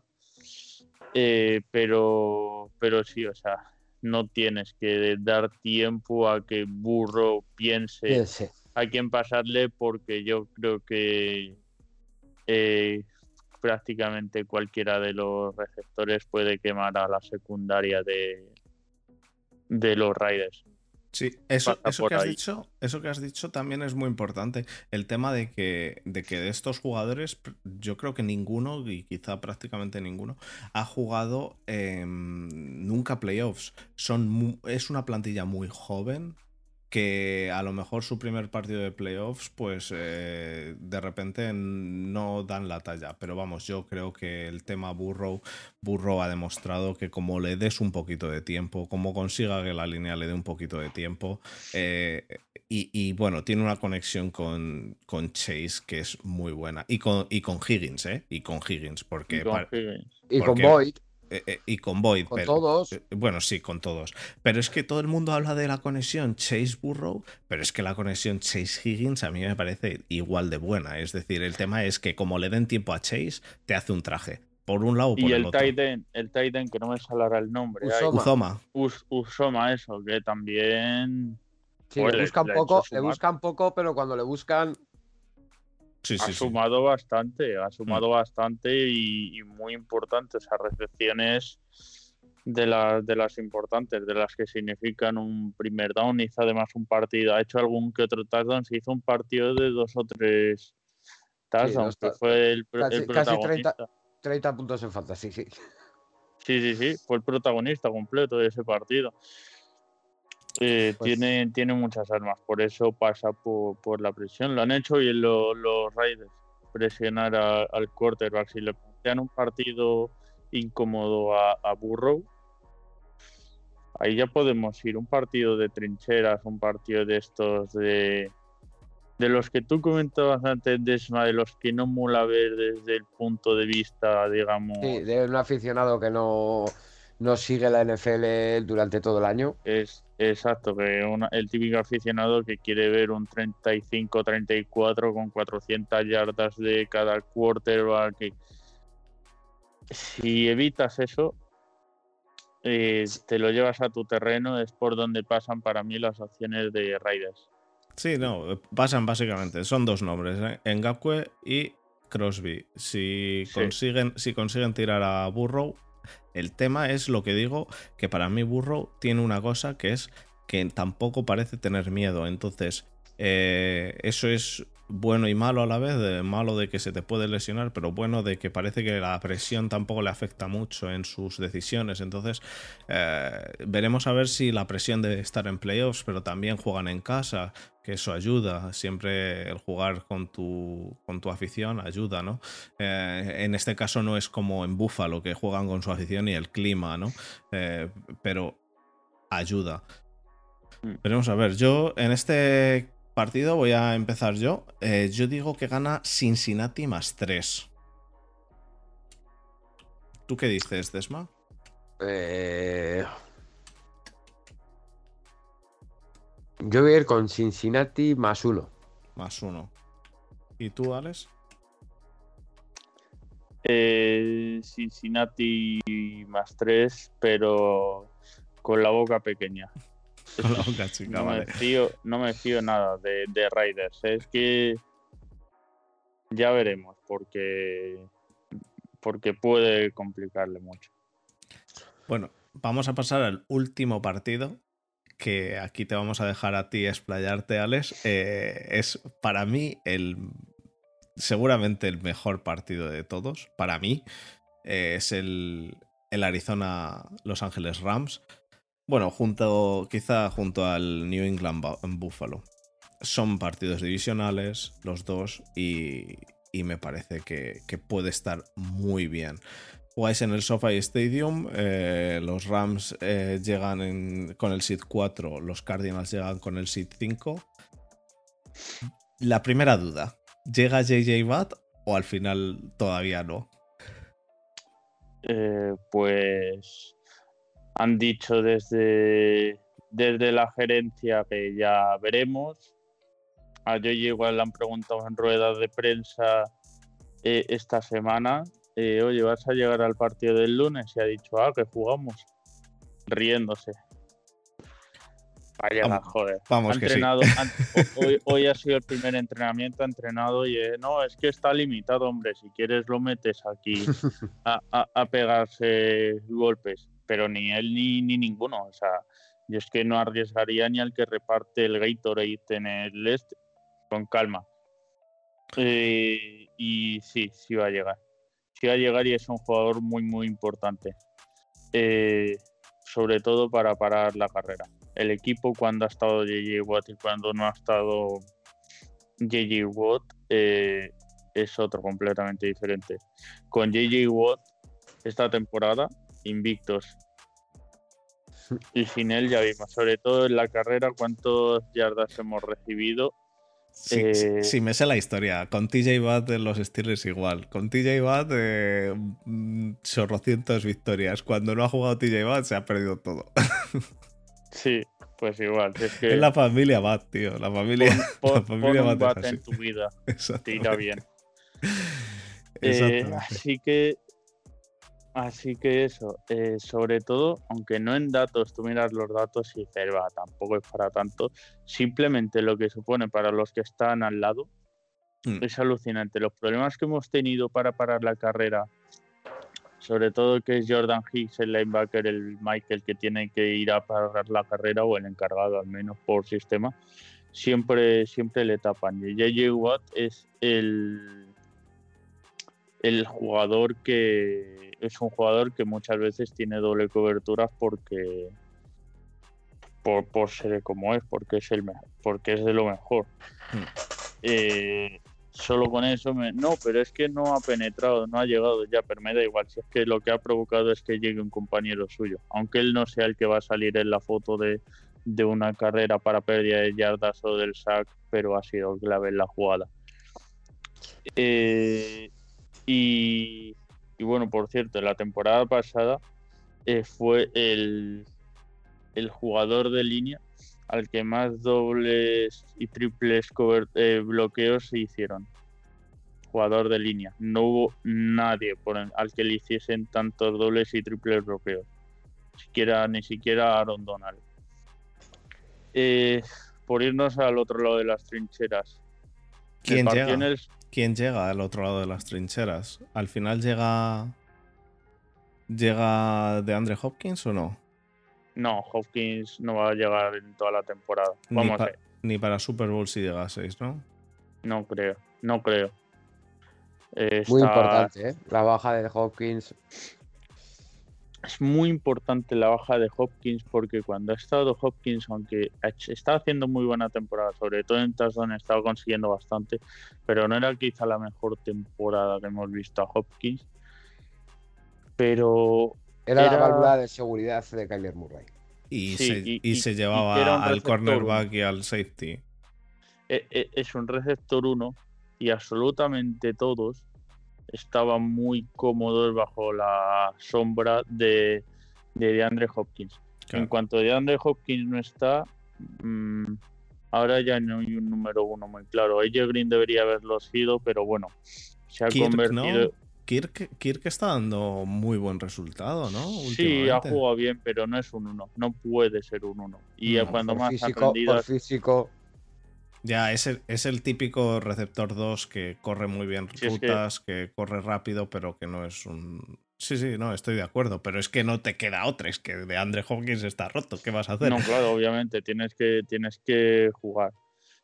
Eh, pero, pero sí, o sea, no tienes que dar tiempo a que Burro piense Piense. a quién pasarle porque yo creo que eh, prácticamente cualquiera de los receptores puede quemar a la secundaria de, de los Raiders. Sí, eso, eso que has ahí. dicho, eso que has dicho también es muy importante. El tema de que, de que de estos jugadores, yo creo que ninguno, y quizá prácticamente ninguno, ha jugado em, nunca playoffs. Son es una plantilla muy joven que a lo mejor su primer partido de playoffs, pues eh, de repente no dan la talla. Pero vamos, yo creo que el tema Burrow, Burrow ha demostrado que como le des un poquito de tiempo, como consiga que la línea le dé un poquito de tiempo, eh, y, y, bueno, tiene una conexión con, con Chase que es muy buena. Y con, y con Higgins, ¿eh? Y con Higgins, porque... Y con Higgins. Y con Boyd, eh, eh, y con Boyd. con pero- todos. eh, Bueno, sí, con todos. Pero es que todo el mundo habla de la conexión Chase Burrow, pero es que la conexión Chase Higgins a mí me parece igual de buena. Es decir, el tema es que como le den tiempo a Chase, te hace un traje. Por un lado por Y el, el otro. tight end, el tight end que no me saldrá el nombre. ay, Uzoma. Uzoma. Us- Usoma, eso, que también Sí, le buscan le poco, le buscan poco, pero cuando le buscan, Sí, ha sí, sí. sumado bastante, ha sumado bastante y, y muy importante. O sea, recepciones de las, de las importantes, de las que significan un primer down. Hizo además un partido, ha hecho algún que otro touchdown. Se hizo un partido de dos o tres touchdowns, que fue el, pro- casi- el casi 30. protagonista. 30 puntos en fantasy, sí. Sí, sí, sí, fue el protagonista completo de ese partido. Eh, Pues- tiene, tiene muchas armas, por eso pasa por, por la presión. Lo han hecho bien lo- los Raiders, presionar a- al quarterback. Si le plantean un partido incómodo a, a Burrow, ahí ya podemos ir. Un partido de trincheras, un partido de estos de, de los que tú comentabas antes, Desma, de los que no mola ver desde el punto de vista, digamos, Sí, de un aficionado que no, no sigue la NFL durante todo el año. Es exacto, que una- el típico aficionado que quiere ver un 35-34 con 400 yardas de cada quarterback. que- si evitas eso, eh, te lo llevas a tu terreno, es por donde pasan para mí las opciones de Raiders. Sí, no, pasan básicamente. Son dos nombres, ¿eh? Engapque y Crosby. Si, consiguen, si consiguen tirar a Burrow, el tema es lo que digo, que para mí Burrow tiene una cosa que es que tampoco parece tener miedo. Entonces, eh, eso es bueno y malo a la vez, de malo de que se te puede lesionar, pero bueno de que parece que la presión tampoco le afecta mucho en sus decisiones. Entonces, eh, veremos a ver si la presión de estar en playoffs, pero también juegan en casa, que eso ayuda. Siempre el jugar con tu, con tu afición ayuda, ¿no? Eh, en este caso no es como en Buffalo, que juegan con su afición y el clima, ¿no? Eh, pero ayuda. Mm. Veremos a ver, yo en este partido voy a empezar yo. Eh, yo digo que gana Cincinnati más 3. ¿Tú qué dices, Desma? Eh, yo voy a ir con Cincinnati más 1. Más 1. ¿Y tú, Alex? Eh, Cincinnati más 3, pero con la boca pequeña. no, me fío, no me fío nada de, de Raiders. Es que ya veremos, porque, porque puede complicarle mucho. Bueno, vamos a pasar al último partido, que aquí te vamos a dejar a ti explayarte, Alex. Eh, es para mí el seguramente el mejor partido de todos. Para mí eh, es el, el Arizona Los Ángeles Rams. Bueno, junto, quizá junto al New England Buffalo. Son partidos divisionales, los dos, y, me parece que, puede estar muy bien. Jugáis en el SoFi Stadium, eh, los Rams eh, llegan con el seed 4, los Cardinals llegan con el seed 5. La primera duda, ¿llega JJ Watt o al final todavía no? Eh, pues han dicho desde, desde la gerencia que ya veremos. A yo igual le han preguntado en ruedas de prensa eh, esta semana, eh, oye, ¿vas a llegar al partido del lunes? Y ha dicho, ah, que jugamos, riéndose. Vaya, joder. Vamos que entrenado, hoy, ha sido el primer entrenamiento, ha entrenado y eh, no, es que está limitado, hombre. Si quieres lo metes aquí a, a pegarse golpes pero ni él ni, ni ninguno. O sea, yo es que no arriesgaría ni al que reparte el Gatorade en el este, con calma. Eh, y sí, sí va a llegar. Sí va a llegar y es un jugador muy, muy importante. Eh, sobre todo para parar la carrera. El equipo cuando ha estado JJ Watt y cuando no ha estado JJ Watt eh, es otro completamente diferente. Con JJ Watt esta temporada invictos. Y sin él ya vimos, sobre todo en la carrera, cuántos yardas hemos recibido. Sí, eh, me sé la historia. Con TJ Watt en los Steelers igual. Con TJ Watt, eh, mm, chorrocientas victorias. Cuando no ha jugado TJ Watt, se ha perdido todo. sí, pues igual. Es, la familia Watt, tío. La familia, la familia Watt, en tu vida. Te irá bien. Eh, así que Así que eso, eh, sobre todo, aunque no en datos, tú miras los datos y dices, va, tampoco es para tanto, simplemente lo que supone para los que están al lado mm. es alucinante. Los problemas que hemos tenido para parar la carrera, sobre todo que es Jordan Hicks, el linebacker, el Michael que tiene que ir a parar la carrera, o el encargado al menos por sistema, siempre, siempre le tapan. Y JJ Watt es el, el jugador que es un jugador que muchas veces tiene doble cobertura porque por, por ser como es, porque es el porque es de lo mejor. Hmm. Eh, solo con eso no, pero es que no ha penetrado, no ha llegado ya, pero me da igual, si es que lo que ha provocado es que llegue un compañero suyo, aunque él no sea el que va a salir en la foto de, de una carrera para pérdida de yardas o del sack, pero ha sido clave en la jugada. Eh, y y bueno, por cierto, la temporada pasada eh, fue el, el, jugador de línea al que más dobles y triples eh, bloqueos se hicieron. jugador de línea. No hubo nadie por el- al que le hiciesen tantos dobles y triples bloqueos. Siquiera, ni siquiera Aaron Donald. Eh, por irnos al otro lado de las trincheras. ¿Quién partido llega? en el- ¿Quién llega al otro lado de las trincheras? ¿Al final llega. ¿Llega de Andre Hopkins o no? No, Hopkins no va a llegar en toda la temporada. Ni, Vamos pa- a ver. ni para Super Bowl si llegaseis, ¿no? No creo, no creo. Muy importante, ¿eh? La baja de Hopkins. Es muy importante la baja de Hopkins porque cuando ha estado Hopkins, aunque ha está haciendo muy buena temporada, sobre todo en touchdown estaba consiguiendo bastante, pero no era quizá la mejor temporada que hemos visto a Hopkins. Pero Era, Era- la válvula de seguridad de Kyler Murray. Y, Sí, se, y- y y- se llevaba al cornerback y al safety. e- e- es un receptor 1 y absolutamente todos estaban muy cómodos bajo la sombra de, de DeAndre Hopkins. Claro. En cuanto DeAndre Hopkins no está, mm, ahora ya no hay un número uno muy claro. AJ Green debería haberlo sido, pero bueno, se ha Kirk, convertido. ¿no? Kirk, Kirk está dando muy buen resultado, ¿no? Sí, ha jugado bien, pero no es un 1. No puede ser un 1. Y No, cuando por más ha físico, rendido, por físico. Ya, es el, es el típico receptor 2 que corre muy bien Sí, es que- rutas, que... corre rápido, pero que no es un. Sí, sí, no, estoy de acuerdo, pero es que no te queda otra, es que de Andre Hopkins está roto, ¿qué vas a hacer? no, claro, obviamente tienes que, tienes que jugar.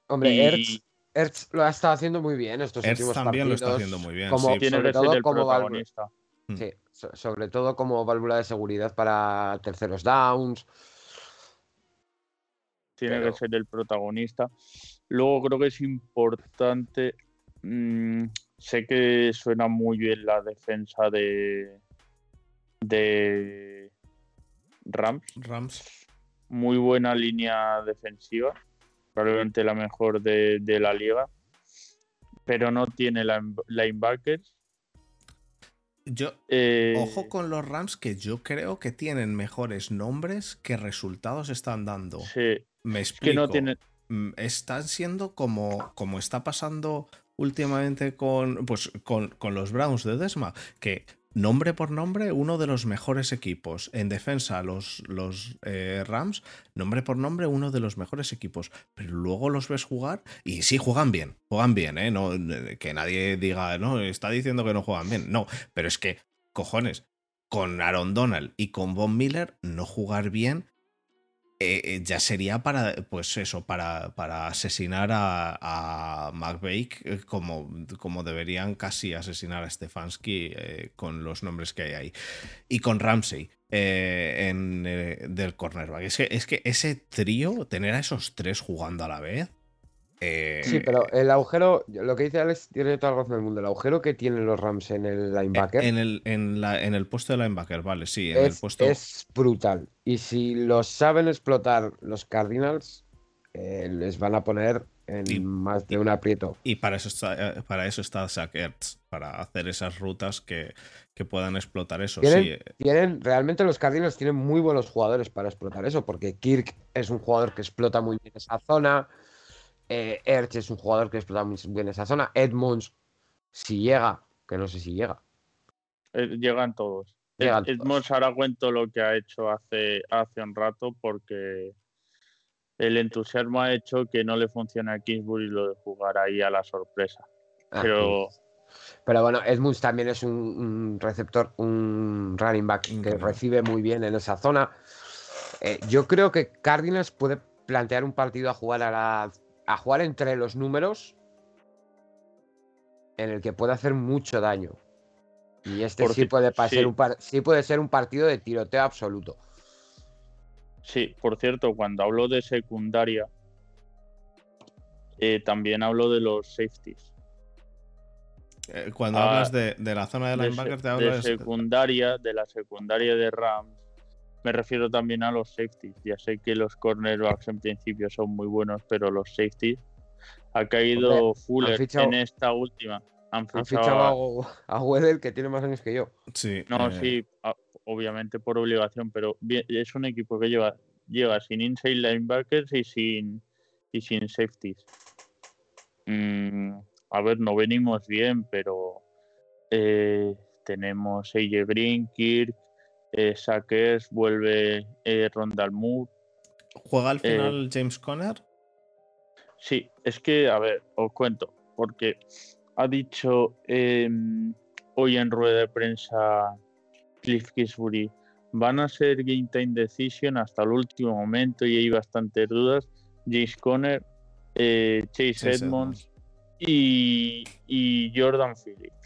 Hombre, Y- Ertz, Ertz lo ha estado haciendo muy bien estos Ertz últimos también lo está haciendo muy bien, Como, sí. Tiene sobre que ser todo el como válvula, protagonista. sí, so- sobre todo como válvula de seguridad para terceros downs. tiene Pero- que ser el protagonista. Luego creo que es importante. mm, sé que suena muy bien la defensa de de Rams. Rams. Muy buena línea defensiva. Probablemente la mejor de, de la liga. Pero no tiene line- linebackers. Yo, Eh, ojo con los Rams, que yo creo que tienen mejores nombres que resultados están dando. sí, Me es explico. que no tiene. Mm, están siendo como, como está pasando últimamente con, pues, con, con los Browns de Desma, que nombre por nombre, uno de los mejores equipos. En defensa, los, los eh, Rams, nombre por nombre, uno de los mejores equipos. Pero luego los ves jugar y sí, juegan bien, juegan bien, ¿eh? No, que nadie diga, no, está diciendo que no juegan bien. No, pero es que, cojones, con Aaron Donald y con Von Miller, no jugar bien eh, eh, ya sería para, pues eso, para, para asesinar a, a eh, como, como deberían casi asesinar a Stefanski con los nombres que hay ahí. Y con Ramsey eh, en, del cornerback. Es que, es que ese trío, tener a esos tres jugando a la vez. Eh, Sí, pero el agujero, lo que dice Alex tiene toda la razón del mundo. El agujero que tienen los Rams en el linebacker En el, en, la, en el puesto de linebacker, vale, sí, en el es, puesto. es brutal. Y si lo saben explotar los Cardinals, eh, les van a poner en Y- más de un aprieto. Y para eso está, eh, para eso está Zach Ertz, para hacer esas rutas que, que puedan explotar eso. Tienen, Sí, tienen, realmente los Cardinals tienen muy buenos jugadores para explotar eso, porque Kirk es un jugador que explota muy bien esa zona. Eh, Ertz es un jugador que explota muy bien esa zona. Edmonds, si llega, que no sé si llega. eh, llegan todos. Llegan Ed- Edmonds ahora cuento lo que ha hecho hace, hace un rato porque el entusiasmo ha hecho que no le funcione a Kingsbury lo de jugar ahí a la sorpresa. Ah, Pero Pero bueno, Edmunds también es un, un receptor, un running back que recibe muy bien en esa zona. Eh, yo creo que Cardinals puede plantear un partido a jugar a la, a jugar entre los números en el que puede hacer mucho daño. Y este sí puede, sí. ser un par- sí puede ser un partido de tiroteo absoluto. sí, por cierto, cuando hablo de secundaria, eh, también hablo de los safeties. eh, cuando Ah, hablas de, de la zona de De, linebacker, te de hablas. secundaria, de la secundaria de Rams, me refiero también a los safeties. Ya sé que los cornerbacks en principio son muy buenos, pero los safeties ha caído Hombre, Fuller fichado- en esta última. Han Han fichado, a, a Weddle, que tiene más años que yo. Sí, No, eh, sí, obviamente por obligación, pero es un equipo que lleva, llega sin inside linebackers y sin, y sin safeties. Mm, a ver, no venimos bien, pero eh, tenemos AJ Green, Kirk, eh, vuelve eh, Rondal Moore. ¿Juega al final James Conner? Sí, es que, a ver, os cuento, porque ha dicho em, hoy en rueda de prensa Cliff Kisbury, van a ser game time decision hasta el último momento y hay bastantes dudas. James Conner, Chase, Edmonds, y, Jordan Phillips.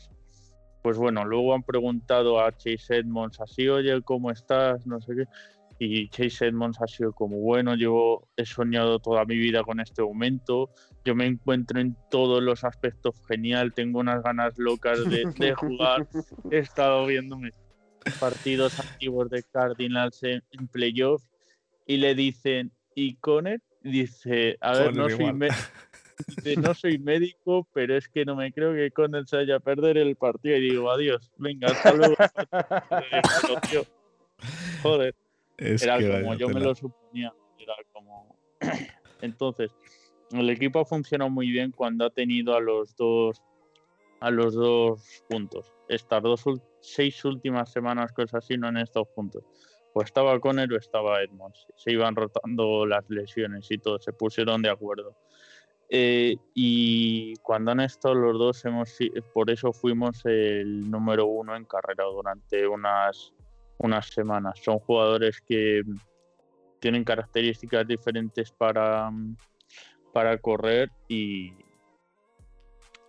Pues bueno, luego han preguntado a Chase Edmonds así, oye, ¿cómo estás? No sé qué. Y Chase Edmonds ha sido como, bueno, yo he soñado toda mi vida con este momento, yo me encuentro en todos los aspectos genial, tengo unas ganas locas de, de jugar, he estado viéndome partidos activos de Cardinals en, playoffs y le dicen, ¿y Conner? Dice, a ver, no soy, no soy médico, pero es que no me creo que Conner se haya a perder el partido. Y digo, adiós, venga, hasta luego. Joder. era como yo me lo suponía. Era como. Entonces, el equipo ha funcionado muy bien cuando ha tenido a los dos a los dos puntos. Estas dos seis últimas semanas, cosas así, no en estos puntos. Pues estaba Conner o estaba Edmonds. Se iban rotando las lesiones y todo, se pusieron de acuerdo. Eh, y cuando han estado los dos, hemos, por eso fuimos el número uno en carrera durante unas, unas semanas. Son jugadores que tienen características diferentes para, para correr y,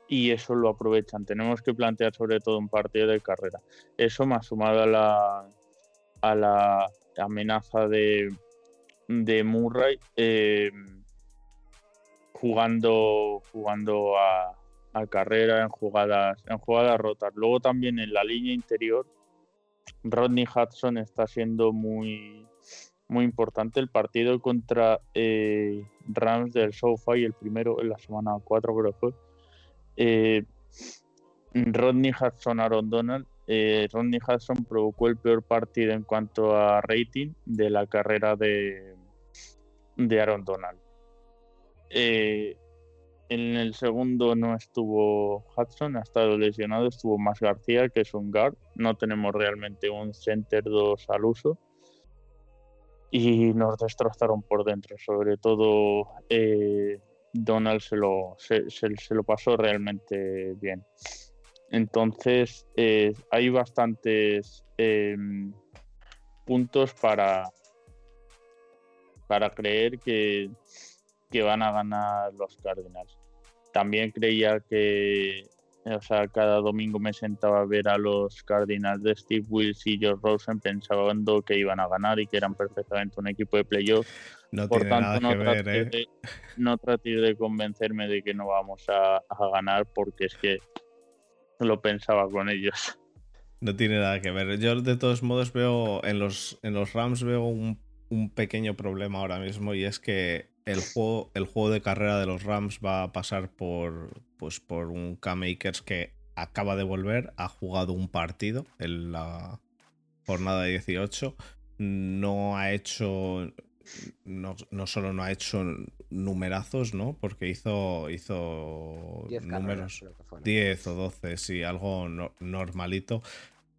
y eso lo aprovechan. Tenemos que plantear sobre todo un partido de carrera. Eso más sumado a la, a la amenaza de, de Murray. Eh, jugando, jugando a, carrera en jugadas, en jugadas rotas. Luego también en la línea interior, Rodney Hudson está siendo muy, muy importante. El partido contra eh, Rams del SoFi, el primero en la semana 4 creo que fue. Eh, Rodney Hudson, Aaron Donald. Eh, Rodney Hudson provocó el peor partido en cuanto a rating de la carrera de, de Aaron Donald. Eh, en el segundo no estuvo Hudson, ha estado lesionado, estuvo más García, que es un guard. No tenemos realmente un center 2 al uso. Y nos destrozaron por dentro. Sobre todo eh, Donald se lo, se, lo pasó realmente bien. Entonces eh, hay bastantes puntos para, para creer que que van a ganar los Cardinals. También creía que, o sea, cada domingo me sentaba a ver a los Cardinals de Steve Wills y George Rosen pensando que iban a ganar y que eran perfectamente un equipo de playoffs. No Por tanto, no, traté de, no traté de convencerme de que no vamos a, ganar porque es que lo pensaba con ellos. No tiene nada que ver. Yo de todos modos veo en los, en los Rams veo un, un pequeño problema ahora mismo y es que el juego, el juego de carrera de los Rams va a pasar por, pues, por un K-Makers que acaba de volver, ha jugado un partido en la jornada 18, no ha hecho, no, solo no ha hecho numerazos, ¿no? Porque hizo, hizo números 10 o 12, sí, algo normalito.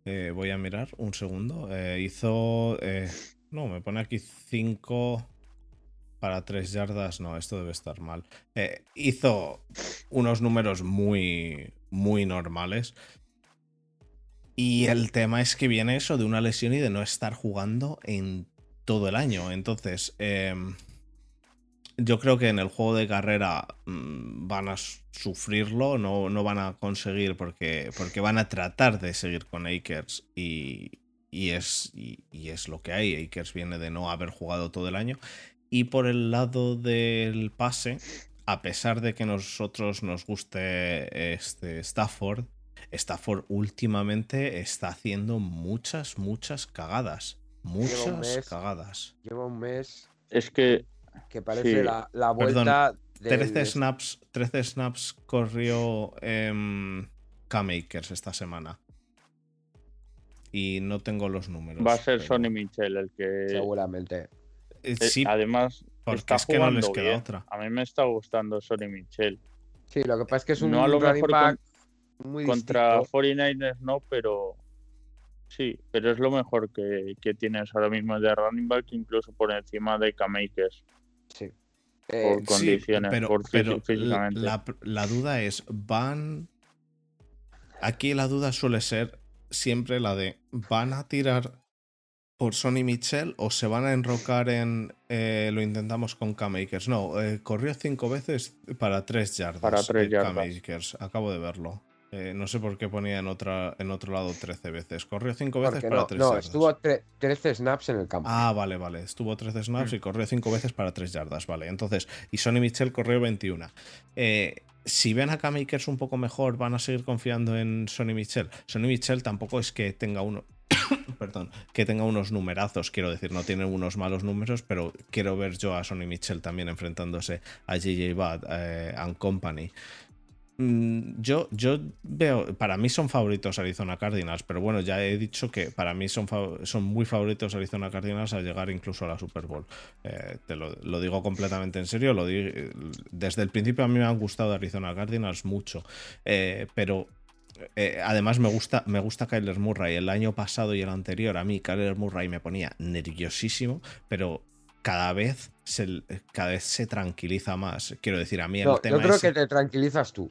Eh, voy a mirar un segundo. Eh, hizo, eh, no, me pone aquí 5 para tres yardas, no, esto debe estar mal. Eh, hizo unos números muy, muy normales. Y el tema es que viene eso de una lesión y de no estar jugando en todo el año. Entonces, em, yo creo que en el juego de carrera mm, van a sufrirlo, no, no, van a conseguir porque, porque van a tratar de seguir con Akers y, es, y, es lo que hay. Akers viene de no haber jugado todo el año. Y por el lado del pase, a pesar de que a nosotros nos guste este Stafford, Stafford últimamente está haciendo muchas, muchas cagadas. Muchas cagadas. Lleva un mes. Es que. Que parece la, vuelta. de 13, snaps, 13 snaps corrió eh, K-Makers esta semana. Y no tengo los números. Va a ser Sonny Michel el que. Seguramente. Eh, sí, además, porque es que no les queda otra. A mí me está gustando Sonny Michel. Sí, lo que pasa es que es un No a lo running mejor back muy Contra distinto. 49ers no, pero sí, pero es lo mejor que, que tienes ahora mismo de running back, incluso por encima de K-Makers, Sí. por Eh, Sí, condiciones, pero, por pero físicamente. la, la duda es, ¿van... Aquí la duda suele ser siempre la de, ¿van a tirar por Sonny Michel o se van a enrocar en eh, lo intentamos con K-Makers? No, eh, corrió cinco veces para tres yardas. Para tres yardas. K-Makers, acabo de verlo. Eh, no sé por qué ponía en, otra, en otro lado 13 veces. Corrió cinco veces porque para no, tres no, yardas. estuvo tre- 13 snaps en el campo. Ah, vale, vale. Estuvo 13 snaps Mm. y corrió 5 veces para 3 yardas, vale. Entonces, y Sonny Michel corrió 21. Eh, si ven a K-Makers un poco mejor, ¿van a seguir confiando en Sonny Michel? Sonny Michel tampoco es que tenga uno. Perdón, que tenga unos numerazos, quiero decir, no tiene unos malos números, pero quiero ver yo a Sonny Michel también enfrentándose a JJ Watt eh, and Company. Mm, Yo, yo veo, para mí son favoritos Arizona Cardinals, pero bueno, ya he dicho que para mí son, son muy favoritos Arizona Cardinals a llegar incluso a la Super Bowl. Eh, te lo, digo completamente en serio, di- desde el principio a mí me han gustado Arizona Cardinals mucho, eh, pero eh, además me gusta, me gusta Kyler Murray. El año pasado y el anterior a mí Kyler Murray me ponía nerviosísimo, pero cada vez se, cada vez se tranquiliza más. Quiero decir, a mí el No, tema yo creo es- que te tranquilizas tú.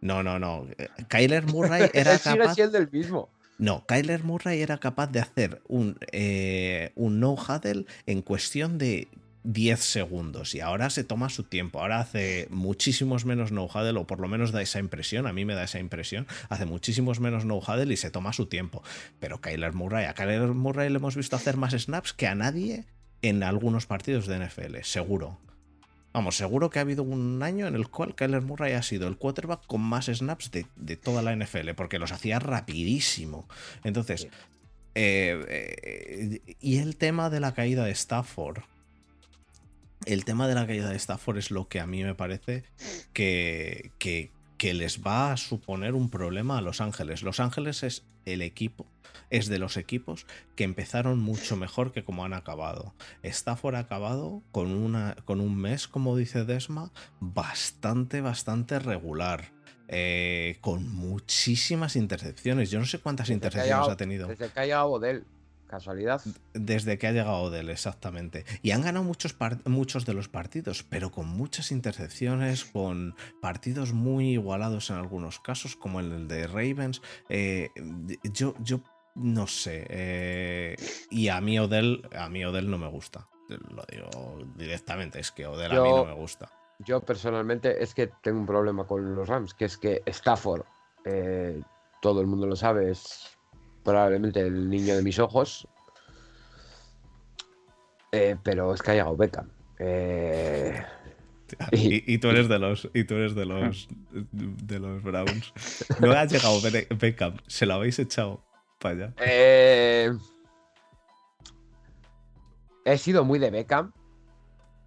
no, no, no. Kyler Murray era capaz. mismo. No, Kyler Murray era capaz de hacer un, eh, un no huddle en cuestión de 10 segundos y ahora se toma su tiempo. Ahora hace muchísimos menos no huddle, o por lo menos da esa impresión. A mí me da esa impresión. Hace muchísimos menos no huddle y se toma su tiempo. Pero Kyler Murray, a Kyler Murray le hemos visto hacer más snaps que a nadie en algunos partidos de NFL, seguro. Vamos, seguro que ha habido un año en el cual Kyler Murray ha sido el quarterback con más snaps de, de toda la NFL, porque los hacía rapidísimo. Entonces, eh, eh, y el tema de la caída de Stafford. El tema de la caída de Stafford es lo que a mí me parece que, que, que les va a suponer un problema a Los Ángeles. Los Ángeles es el equipo, es de los equipos que empezaron mucho mejor que como han acabado. Stafford ha acabado con, una, con un mes, como dice Desma, bastante, bastante regular. eh, con muchísimas intercepciones. Yo no sé cuántas Desde que ha intercepciones ha tenido Desde que ha llegado Odell. Casualidad. desde que ha llegado Odell, exactamente. Y han ganado muchos, muchos de los partidos, pero con muchas intercepciones, con partidos muy igualados en algunos casos, como el de Ravens. Eh, yo, yo no sé. eh, y a mí Odell, a mí Odell no me gusta. Lo digo directamente, es que Odell a mí Yo- no me gusta. Yo personalmente es que tengo un problema con los Rams, que es que Stafford, eh, todo el mundo lo sabe, es probablemente el niño de mis ojos. Eh, pero es que ha llegado Beckham. Eh, Y, y tú eres de los, y tú eres de los, de los Browns. No ha llegado Be- Beckham, se lo habéis echado para allá. eh, he sido muy de Beckham,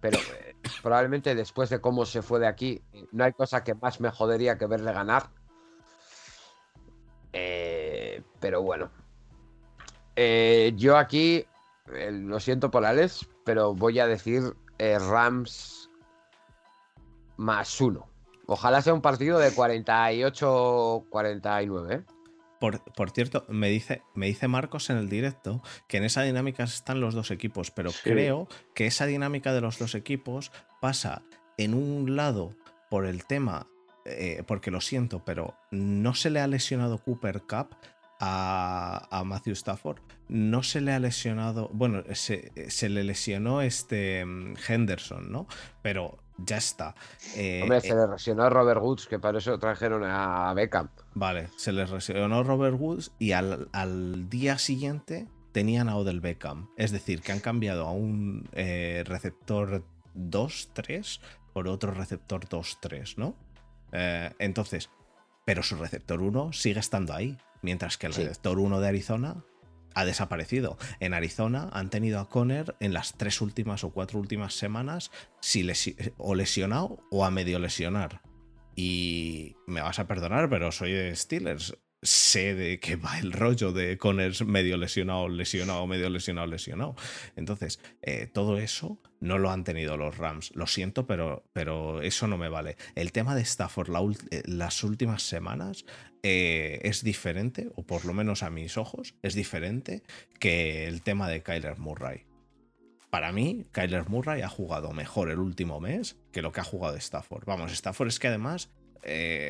pero eh, probablemente después de cómo se fue de aquí, no hay cosa que más me jodería que verle ganar. Eh, pero bueno. Eh, yo aquí, eh, lo siento por Alex, pero voy a decir eh, Rams más uno. Ojalá sea un partido de 48-49. ¿eh? Por, por cierto, me dice, me dice Marcos en el directo que en esa dinámica están los dos equipos, pero Sí. creo que esa dinámica de los dos equipos pasa en un lado por el tema, eh, porque lo siento, pero no se le ha lesionado Cooper Cup a, a Matthew Stafford, no se le ha lesionado, bueno, se, se le lesionó este mm, Henderson, ¿no? Pero ya está. Eh, Hombre, eh, se le lesionó a Robert Woods, que para eso trajeron a Beckham. Vale, se les lesionó Robert Woods y al, al día siguiente tenían a Odell Beckham. Es decir, que han cambiado a un eh, receptor 2-3 por otro receptor 2-3, ¿no? Eh, entonces, pero su receptor 1 sigue estando ahí, mientras que el Sí. receptor 1 de Arizona ha desaparecido. En Arizona han tenido a Conner en las tres últimas o cuatro últimas semanas si lesi- o lesionado o a medio lesionar. Y me vas a perdonar, pero soy de Steelers. Sé de qué va el rollo de Connors medio lesionado, lesionado, medio lesionado, lesionado. Entonces, eh, todo eso no lo han tenido los Rams. Lo siento, pero, pero eso no me vale. El tema de Stafford eh, las últimas semanas eh, es diferente, o por lo menos a mis ojos, es diferente que el tema de Kyler Murray. Para mí, Kyler Murray ha jugado mejor el último mes que lo que ha jugado Stafford. Vamos, Stafford es que además,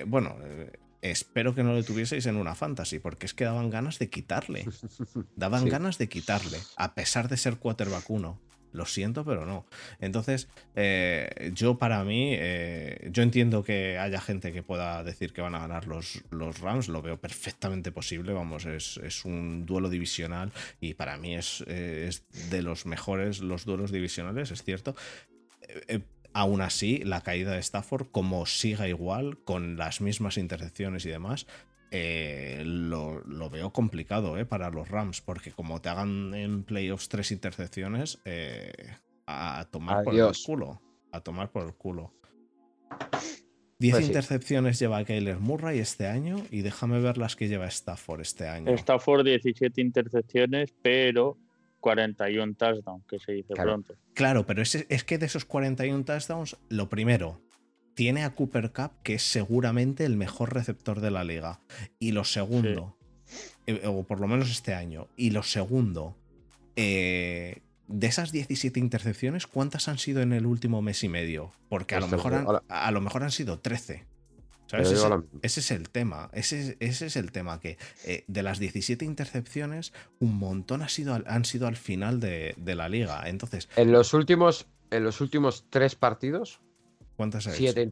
bueno, espero que no le tuvieseis en una fantasy, porque es que daban ganas de quitarle. Daban ganas de quitarle, a pesar de ser quarterback uno. Lo siento, pero no. Entonces, eh, yo para mí, eh, yo entiendo que haya gente que pueda decir que van a ganar los, los Rams, lo veo perfectamente posible, vamos, es, un duelo divisional y para mí es, es, de los mejores los duelos divisionales, es cierto. Eh, Aún así, la caída de Stafford, como siga igual, con las mismas intercepciones y demás, eh, lo, veo complicado eh, para los Rams, porque como te hagan en playoffs tres intercepciones, eh, a tomar por el culo. A tomar por el culo. Diez pues intercepciones lleva Kyler Murray este año y déjame ver las que lleva Stafford este año. Stafford 17 intercepciones, pero 41 touchdowns, que se dice pronto. Claro, pero es, es que de esos 41 touchdowns, lo primero, tiene a Cooper Cup, que es seguramente el mejor receptor de la liga. Y lo segundo, eh, o por lo menos este año, y lo segundo, eh, de esas 17 intercepciones, ¿cuántas han sido en el último mes y medio? Porque a, lo mejor, han, a lo mejor han sido 13. Ese, es el tema. Ese, es el tema. Que eh, de las 17 intercepciones, un montón ha sido, han sido al final de, la liga. Entonces. En los últimos, en los últimos tres partidos. ¿Cuántas hay? Siete,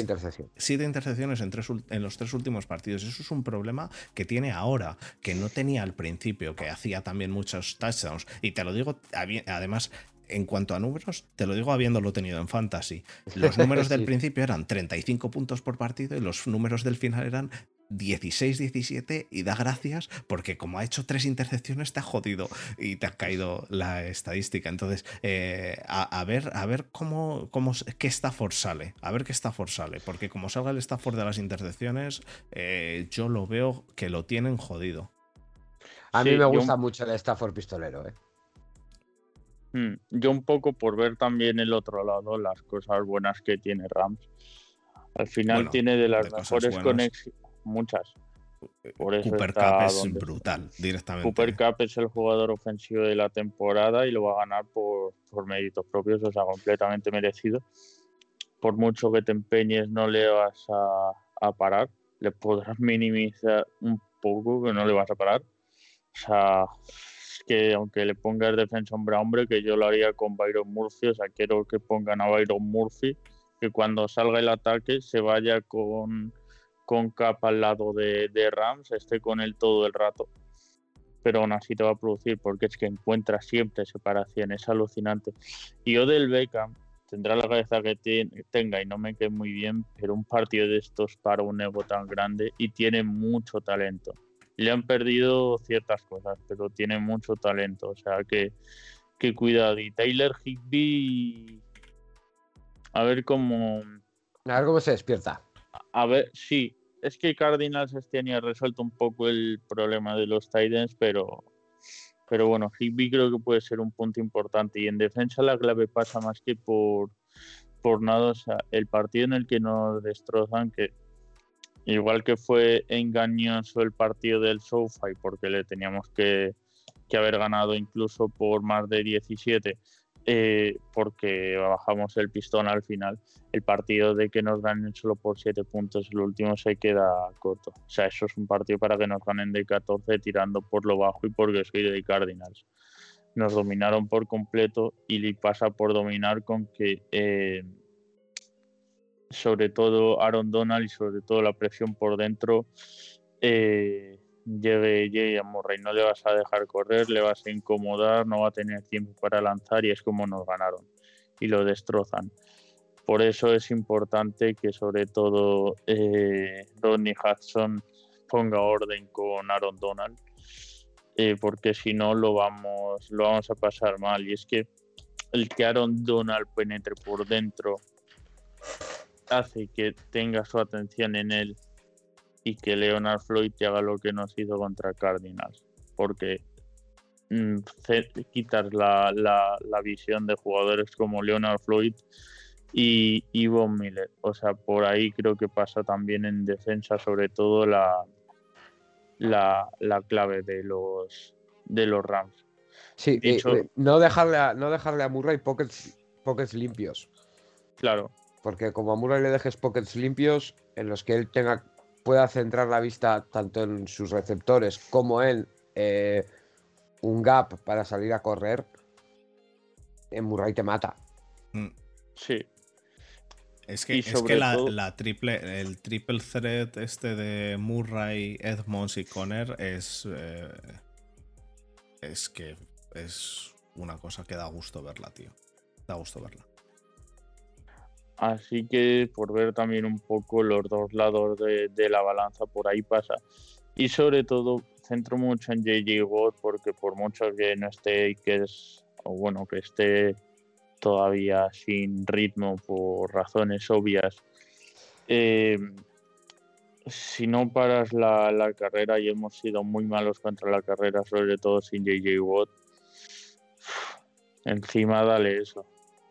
intercepciones. Siete intercepciones en, en los tres últimos partidos. Eso es un problema que tiene ahora, que no tenía al principio, que hacía también muchos touchdowns. Y te lo digo, además, en cuanto a números, te lo digo habiéndolo tenido en Fantasy. Los números del principio eran 35 puntos por partido y los números del final eran 16-17 y da gracias porque como ha hecho tres intercepciones te ha jodido y te ha caído la estadística. Entonces, eh, a, ver, a ver cómo, cómo qué Stafford sale, a ver qué Stafford sale, porque como salga el Stafford de las intercepciones, eh, yo lo veo que lo tienen jodido. A mí me gusta mucho el Stafford pistolero, ¿eh? Hmm, yo un poco por ver también el otro lado, las cosas buenas que tiene Rams. Al final tiene de las mejores conexiones, muchas. Eh, Cooper Cup es brutal, directamente. Cooper Cup es el jugador ofensivo de la temporada y lo va a ganar por, méritos propios, o sea, completamente merecido. Por mucho que te empeñes, no le vas a, a parar. Le podrás minimizar un poco, que no le vas a parar. O sea, que aunque le pongas defensa hombre a hombre, que yo lo haría con Byron Murphy, o sea, quiero que pongan a Byron Murphy, que cuando salga el ataque se vaya con, con capa al lado de, Rams, esté con él todo el rato. Pero aún así te va a producir, porque es que encuentra siempre separación, es alucinante. Y Odell Beckham tendrá la cabeza que tenga y no me quede muy bien, pero un partido de estos para un ego tan grande y tiene mucho talento le han perdido ciertas cosas, pero tiene mucho talento. O sea que, que cuidado. Y Taylor Higby, a ver cómo. A ver cómo se despierta. A ver, sí. Es que Cardinals este año ha resuelto un poco el problema de los Titans, pero, pero bueno, Higby creo que puede ser un punto importante. Y en defensa la clave pasa más que por, por nada. O sea, el partido en el que nos destrozan, que Igual que fue engañoso el partido del SoFi porque le teníamos que, haber ganado incluso por más de 17 eh, porque bajamos el pistón al final. El partido de que nos ganen solo por 7 puntos, el último se queda corto. O sea, eso es un partido para que nos ganen de 14 tirando por lo bajo y porque soy de Cardinals. Nos dominaron por completo y le pasa por dominar con que eh, sobre todo Aaron Donald y sobre todo la presión por dentro, eh, llegue, llegue a Murray. No le vas a dejar correr, le vas a incomodar, no va a tener tiempo para lanzar y es como nos ganaron y lo destrozan. Por eso es importante que sobre todo eh, Rodney Hudson ponga orden con Aaron Donald, eh, porque si no lo vamos, lo vamos a pasar mal. Y es que el que Aaron Donald penetre por dentro hace que tenga su atención en él y que Leonard Floyd te haga lo que nos hizo contra Cardinals. Porque mm, quitas la, la, visión de jugadores como Leonard Floyd y, y Von Miller. O sea, por ahí creo que pasa también en defensa, sobre todo la, la, la clave de los, de los Rams. Sí, eh, eh, no, dejarle a, no dejarle a Murray pockets, pockets limpios. Claro. Porque como a Murray le dejes pockets limpios en los que él tenga pueda centrar la vista tanto en sus receptores como en eh, un gap para salir a correr, en Murray te mata. Mm. Sí. Es que, es que la, triple, el triple threat este de Murray, Edmonds y Conner es. es que es una cosa que da gusto verla, tío. Da gusto verla. Así que por ver también un poco los dos lados de, la balanza, por ahí pasa. Y sobre todo, centro mucho en JJ Watt porque por mucho que no esté, que es, o bueno, que esté todavía sin ritmo por razones obvias, eh, si no paras la, la, carrera y hemos sido muy malos contra la carrera, sobre todo sin JJ Watt, encima dale eso.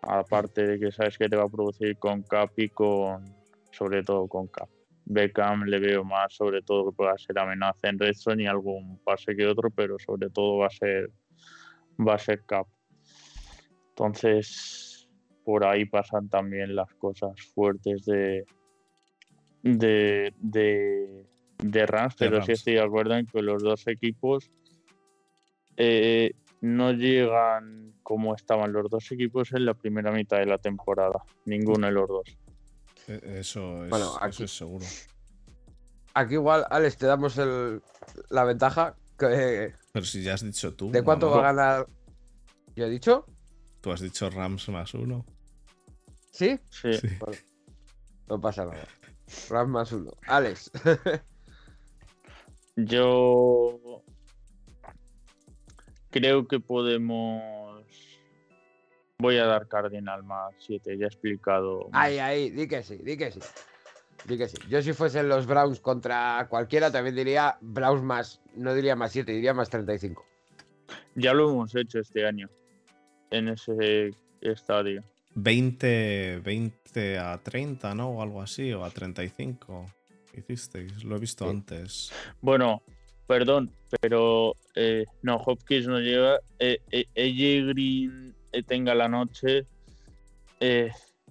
Aparte de que sabes que te va a producir con Cap y con, sobre todo con Cap. Beckham le veo más, sobre todo que pueda ser amenaza en Redstone y algún pase que otro, pero sobre todo va a ser, va a ser Cap. Entonces, por ahí pasan también las cosas fuertes de, de, de, de Rams, pero sí estoy de acuerdo en que los dos equipos eh, no llegan como estaban los dos equipos en la primera mitad de la temporada. Ninguno de los dos. E, eso es, es seguro. Aquí igual, Alex, te damos la ventaja. Que, Pero si ya has dicho tú. ¿De cuánto va a ganar? ¿Yo he dicho? Tú has dicho Rams más uno. ¿Sí? Sí. no pasa nada. Rams más uno. Alex. Yo creo que podemos. Voy a dar Cardinal más 7, ya he explicado. Ahí, ahí, di que sí, di que sí. Di que sí. Yo si fuesen los Browns contra cualquiera también diría Browns más, no diría más 7, diría más 35. Ya lo hemos hecho este año, en ese estadio. 20, 20 a 30, ¿no? O algo así, o a 35. Hicisteis, lo he visto antes. Bueno, perdón, pero eh, no, Hopkins no llega. Eh, eh Green tenga la noche.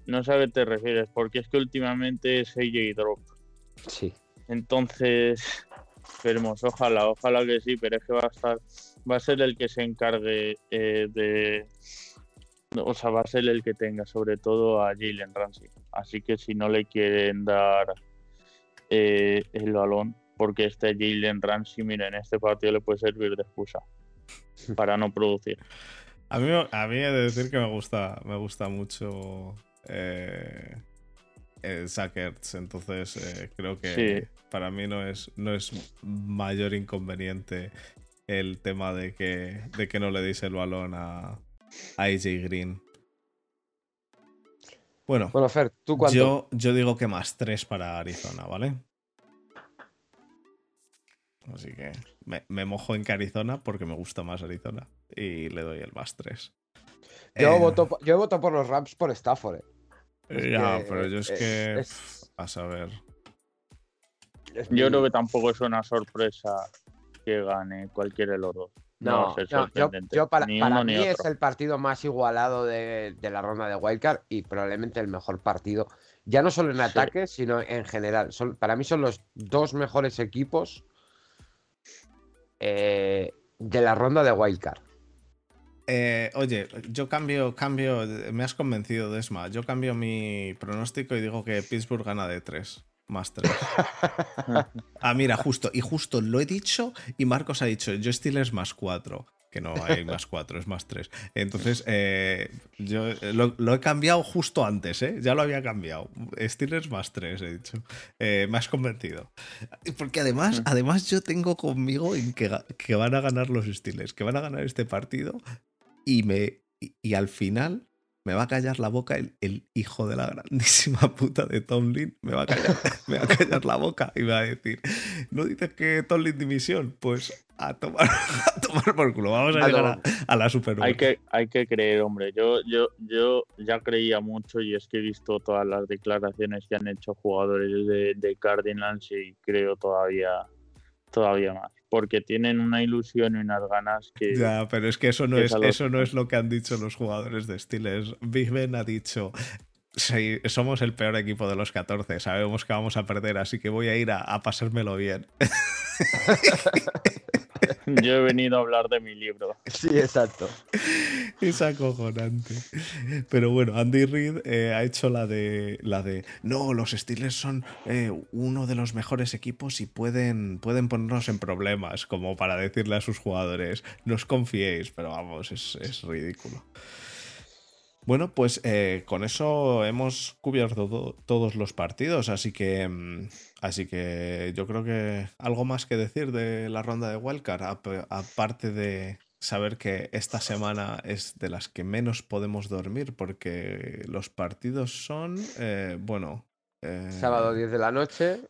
no sé a qué te refieres, porque es que últimamente es AJ Drop. Sí. Entonces, esperemos, ojalá, ojalá que sí, pero es que va a estar, va a ser el que se encargue de. O sea, va a ser el que tenga sobre todo a Jalen Ramsey. Así que si no le quieren dar el balón, porque este Jalen Ramsey, mira, en este partido le puede servir de excusa para no producir. A mí, a mí he de decir que me gusta, me gusta mucho eh, entonces eh, creo que para mí no es, no es mayor inconveniente el tema de que, de que no le deis el balón a, AJ Green. Bueno, bueno Fer, ¿tú cuánto? Yo, yo digo que más tres para Arizona, ¿vale? Así que me, mojo en Arizona porque me gusta más Arizona y le doy el más 3. Yo, eh, voto, yo voto por los Rams por Stafford. Eh. ya, pero yo es, que. a saber. yo creo que tampoco es una sorpresa que gane cualquiera de los dos. No, yo, para, mí es el partido más igualado de, la ronda de Wildcard y probablemente el mejor partido, ya no solo en ataque, sino en general. Son, para mí son los dos mejores equipos eh, de la ronda de Wildcard. Eh, oye, yo cambio, cambio, me has convencido, Desma. Yo cambio mi pronóstico y digo que Pittsburgh gana de 3, más 3. ah, mira, justo, y justo lo he dicho y Marcos ha dicho, yo Steelers más 4 que no hay más 4, es más 3. Entonces, eh, yo eh, lo, he cambiado justo antes, ¿eh? Ya lo había cambiado. Steelers más 3, he dicho. Eh, me has convencido. Porque además, además yo tengo conmigo en que, que, van a ganar los Steelers, que van a ganar este partido y, me, y, al final me va a callar la boca el, el hijo de la grandísima puta de Tomlin. Me va, a callar, me va a callar la boca y me va a decir, ¿no dices que Tomlin dimisión? Pues a tomar, a tomar por culo. Vamos a, A llegar a, la Super Bowl. Hay que, hay que creer, hombre. Yo, yo, yo ya creía mucho y es que he visto todas las declaraciones que han hecho jugadores de, de Cardinals y creo todavía, todavía más. Porque tienen una ilusión y unas ganas que. Ya, pero es que eso no que es, eso no es lo que han dicho los jugadores de Steelers. Big Ben ha dicho, "Sí, somos el peor equipo de los 14, sabemos que vamos a perder, así que voy a ir a, a pasármelo bien. Yo he venido a hablar de mi libro. Sí, exacto. es acojonante. Pero bueno, Andy Reid eh, ha hecho la de, la de, no, los Steelers son eh, uno de los mejores equipos y pueden, pueden ponernos en problemas, como para decirle a sus jugadores, no os confiéis, pero vamos, es, es ridículo. Bueno, pues eh, con eso hemos cubierto to- todos los partidos, así que, mm, así que yo creo que algo más que decir de la ronda de Wildcard, ap- aparte de saber que esta semana es de las que menos podemos dormir porque los partidos son, eh, bueno, eh, Sábado 10 de la noche.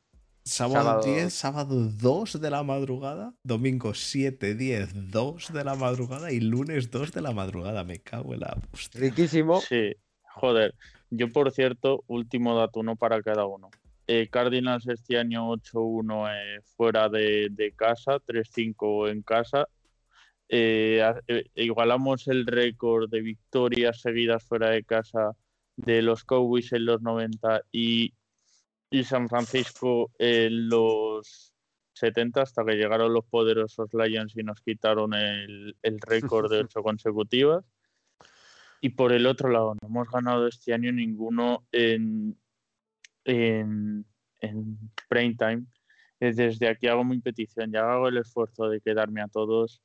Sábado sábado- 10, sábado 2 de la madrugada, domingo 7, 10, 2 de la madrugada y lunes 2 de la madrugada. Me cago en la hostia. Riquísimo. Sí, joder. Yo, por cierto, último dato, uno para cada uno. Eh, Cardinals este año 8-1 eh, fuera de, de casa, 3-5 en casa. Eh, eh, igualamos el récord de victorias seguidas fuera de casa de los Cowboys en los 90 y, y San Francisco en los 70 hasta que llegaron los poderosos Lions y nos quitaron el, el récord de ocho consecutivas. Y por el otro lado, no hemos ganado este año ninguno en, en, en prime time. Desde aquí hago mi petición, ya hago el esfuerzo de quedarme a todos.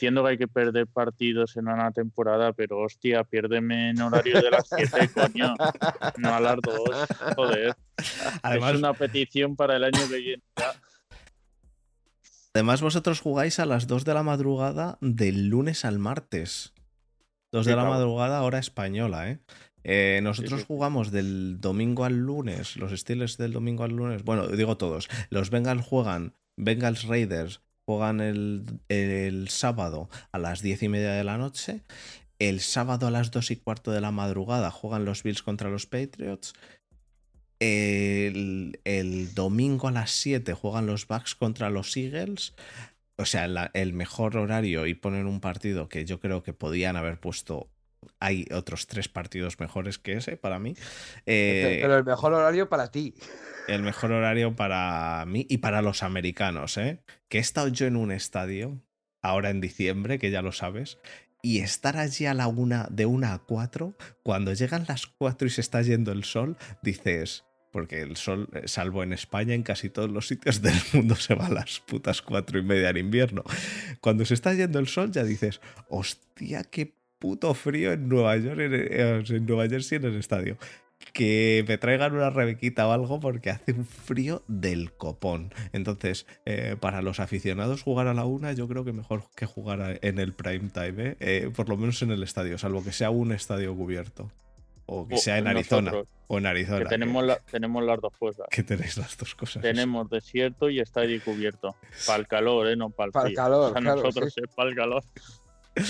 Entiendo que hay que perder partidos en una temporada, pero hostia, piérdeme en horario de las 7, coño, no a las 2, joder. Además, es una petición para el año que viene. ya. además, vosotros jugáis a las 2 de la madrugada del lunes al martes. 2 de la claro. madrugada, hora española, ¿eh? Eh, nosotros sí, sí. jugamos del domingo al lunes, los Steelers del domingo al lunes. Bueno, digo todos. Los Bengals juegan, Bengals Raiders juegan el, el sábado a las 10 y media de la noche. El sábado a las 2 y cuarto de la madrugada juegan los Bills contra los Patriots. El, el domingo a las 7 juegan los Bucks contra los Eagles. O sea, el mejor horario y ponen un partido que yo creo que podían haber puesto. Hay otros tres partidos mejores que ese para mí. Eh, Pero el mejor horario para ti. el mejor horario para mí y para los americanos, ¿eh? Que he estado yo en un estadio, ahora en diciembre, que ya lo sabes, y estar allí a la una, de una a cuatro, cuando llegan las cuatro y se está yendo el sol, dices. Porque el sol, eh, salvo en España, en casi todos los sitios del mundo se va a las putas cuatro y media en invierno. Cuando se está yendo el sol, ya dices, hostia, qué puto frío en Nueva York, en, en Nueva Jersey en el estadio que me traigan una rebequita o algo porque hace un frío del copón. Entonces, eh, para los aficionados jugar a la una, yo creo que mejor que jugar a- en el prime time, ¿eh? Eh, por lo menos en el estadio, salvo que sea un estadio cubierto. O que O sea en Arizona. nosotros, O en Arizona. que tenemos, la- tenemos las dos cosas. que tenéis las dos cosas. Tenemos desierto y estadio cubierto. Para el calor, ¿eh? No para el Pa'l frío. calor, O sea, claro, nosotros sí. es para el calor.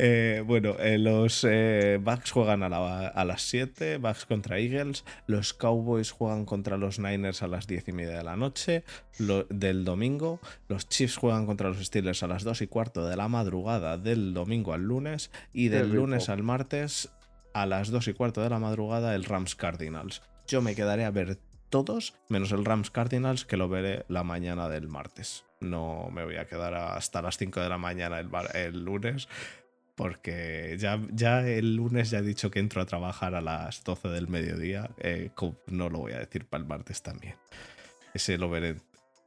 Eh, bueno, eh, los eh, Bucks juegan a, la- a las 7, Bucks contra Eagles. Los Cowboys juegan contra los Niners a las 10 y media de la noche lo- del domingo. Los Chiefs juegan contra los Steelers a las 2 y cuarto de la madrugada del domingo al lunes. Y del lunes al martes a las 2 y cuarto de la madrugada el Rams Cardinals. Yo me quedaré a ver todos, menos el Rams Cardinals, que lo veré la mañana del martes. No me voy a quedar hasta las 5 de la mañana el, lunes, porque ya, ya el lunes ya he dicho que entro a trabajar a las 12 del mediodía. eh, no lo voy a decir para el martes también. Ese lo veré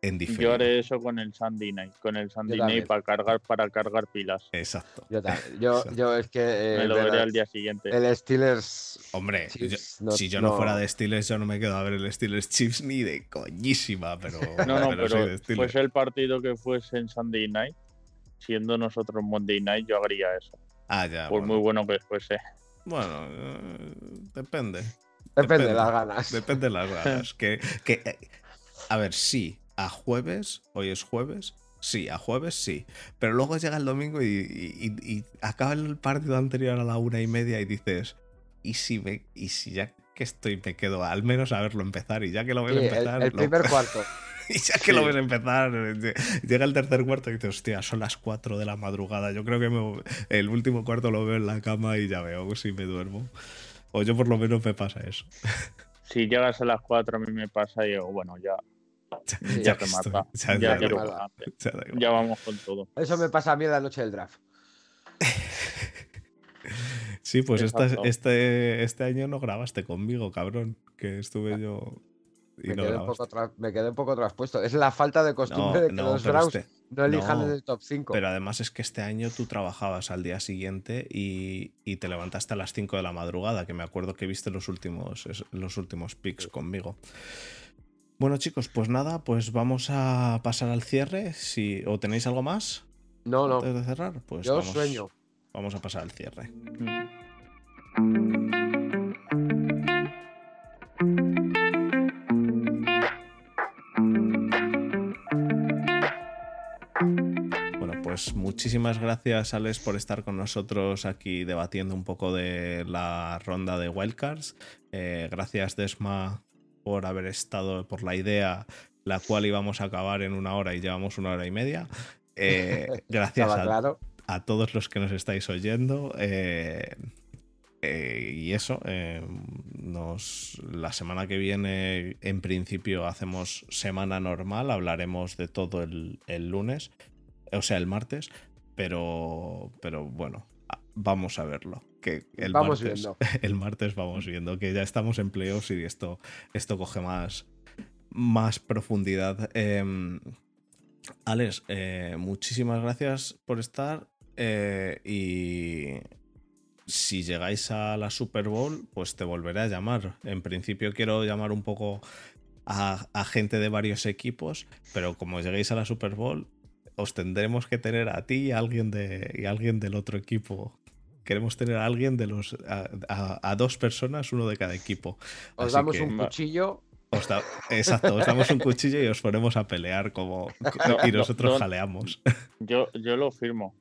en diferido. Yo haré eso con el Sunday Night. Con el Sunday también. Night para cargar, para cargar pilas. Exacto. Yo, yo, yo es que. eh, Me lo ver veré al día siguiente. El Steelers. Hombre, yo- Chiefs, no- si yo no, no- fuera de Steelers, yo no me quedo a ver el Steelers Chiefs ni de coñísima, pero, No, no, pero Steelers. fuese el partido que fuese en Sunday Night, siendo nosotros Monday Night, yo haría eso. Ah, ya. Por bueno. muy bueno que fuese. Bueno, eh, depende. Depende de las ganas. Depende de las ganas. que, que, eh, a ver, sí, a jueves, hoy es jueves, sí, a jueves sí. Pero luego llega el domingo y, y- y- y acaba el partido anterior a la una y media y dices, ¿y si, me, y si ya que estoy me quedo al menos a verlo empezar? Y ya que lo ves Sí, empezar... el lo- primer cuarto. y ya que lo ves empezar, eh, llega el tercer cuarto y dices, hostia, son las 4 de la madrugada. Yo creo que me- el último cuarto lo veo en la cama y ya veo si me duermo. O yo por lo menos me pasa eso. Si llegas a las 4 a mí me pasa y digo, bueno, ya, Ya te mata. ya- Ya, vamos con todo. Eso me pasa a mí en la noche del draft. Sí, pues esta- este, este año no grabaste conmigo, cabrón. Que estuve yo y Me no quedé, un poco me quedé un poco traspuesto. Es la falta de costumbre No, de que no, los Browns este- no elijan no, en el top 5. Pero además es que este año tú trabajabas al día siguiente y, y te levantaste a las 5 de la madrugada, que me acuerdo que viste los últimos, los últimos picks conmigo. Bueno chicos, pues nada, pues vamos a pasar al cierre. Si, ¿O tenéis algo más No, no. antes de cerrar? Pues Yo vamos, sueño. Vamos a pasar al cierre. Bueno, pues muchísimas gracias, Alex, por estar con nosotros aquí debatiendo un poco de la ronda de Wildcards. Eh, gracias, Desma, por haber estado, por la idea, la cual íbamos a acabar en una hora y llevamos una hora y media. Eh, gracias a, claro. a todos los que nos estáis oyendo. eh, eh, y eso, nos, la semana que viene, en principio, hacemos semana normal. Hablaremos de todo el, el lunes, o sea, el martes. Pero, pero bueno, vamos a verlo. Que el Vamos martes, viendo. el martes vamos viendo que ya estamos en playoffs y esto, esto coge más, más profundidad. Em, Alex, eh, muchísimas gracias por estar. eh, y si llegáis a la Super Bowl, pues te volveré a llamar. En principio quiero llamar un poco a, a gente de varios equipos, pero como lleguéis a la Super Bowl, os tendremos que tener a ti y a alguien, de, y a alguien del otro equipo. Queremos tener a alguien de los. a, a- a dos personas, uno de cada equipo. Os Así damos que- un cuchillo. os da- exacto, os damos un cuchillo y os ponemos a pelear como. No, y no, nosotros no. jaleamos. Yo, yo lo firmo.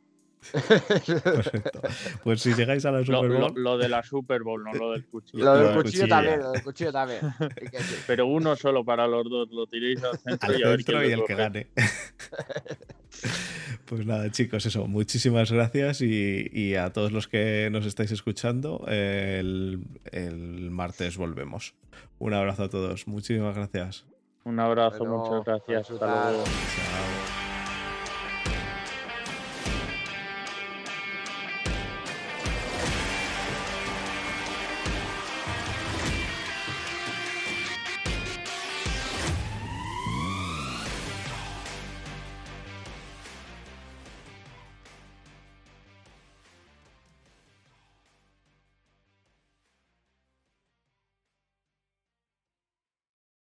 Perfecto. Pues si llegáis a la Lo, Super lo- Bowl. lo de la Super Bowl, no lo del cuchillo. Lo Lo del cuchillo cuchillo. también, lo del cuchillo también. Pero uno solo para los dos. Lo tiréis al centro al y a ver centro quién y lo el que gane. Pues nada, chicos, eso. Muchísimas gracias y, y a todos los que nos estáis escuchando, el, el martes volvemos. Un abrazo a todos. Muchísimas gracias. Un abrazo, Bueno, muchas gracias. Hasta luego. Chao.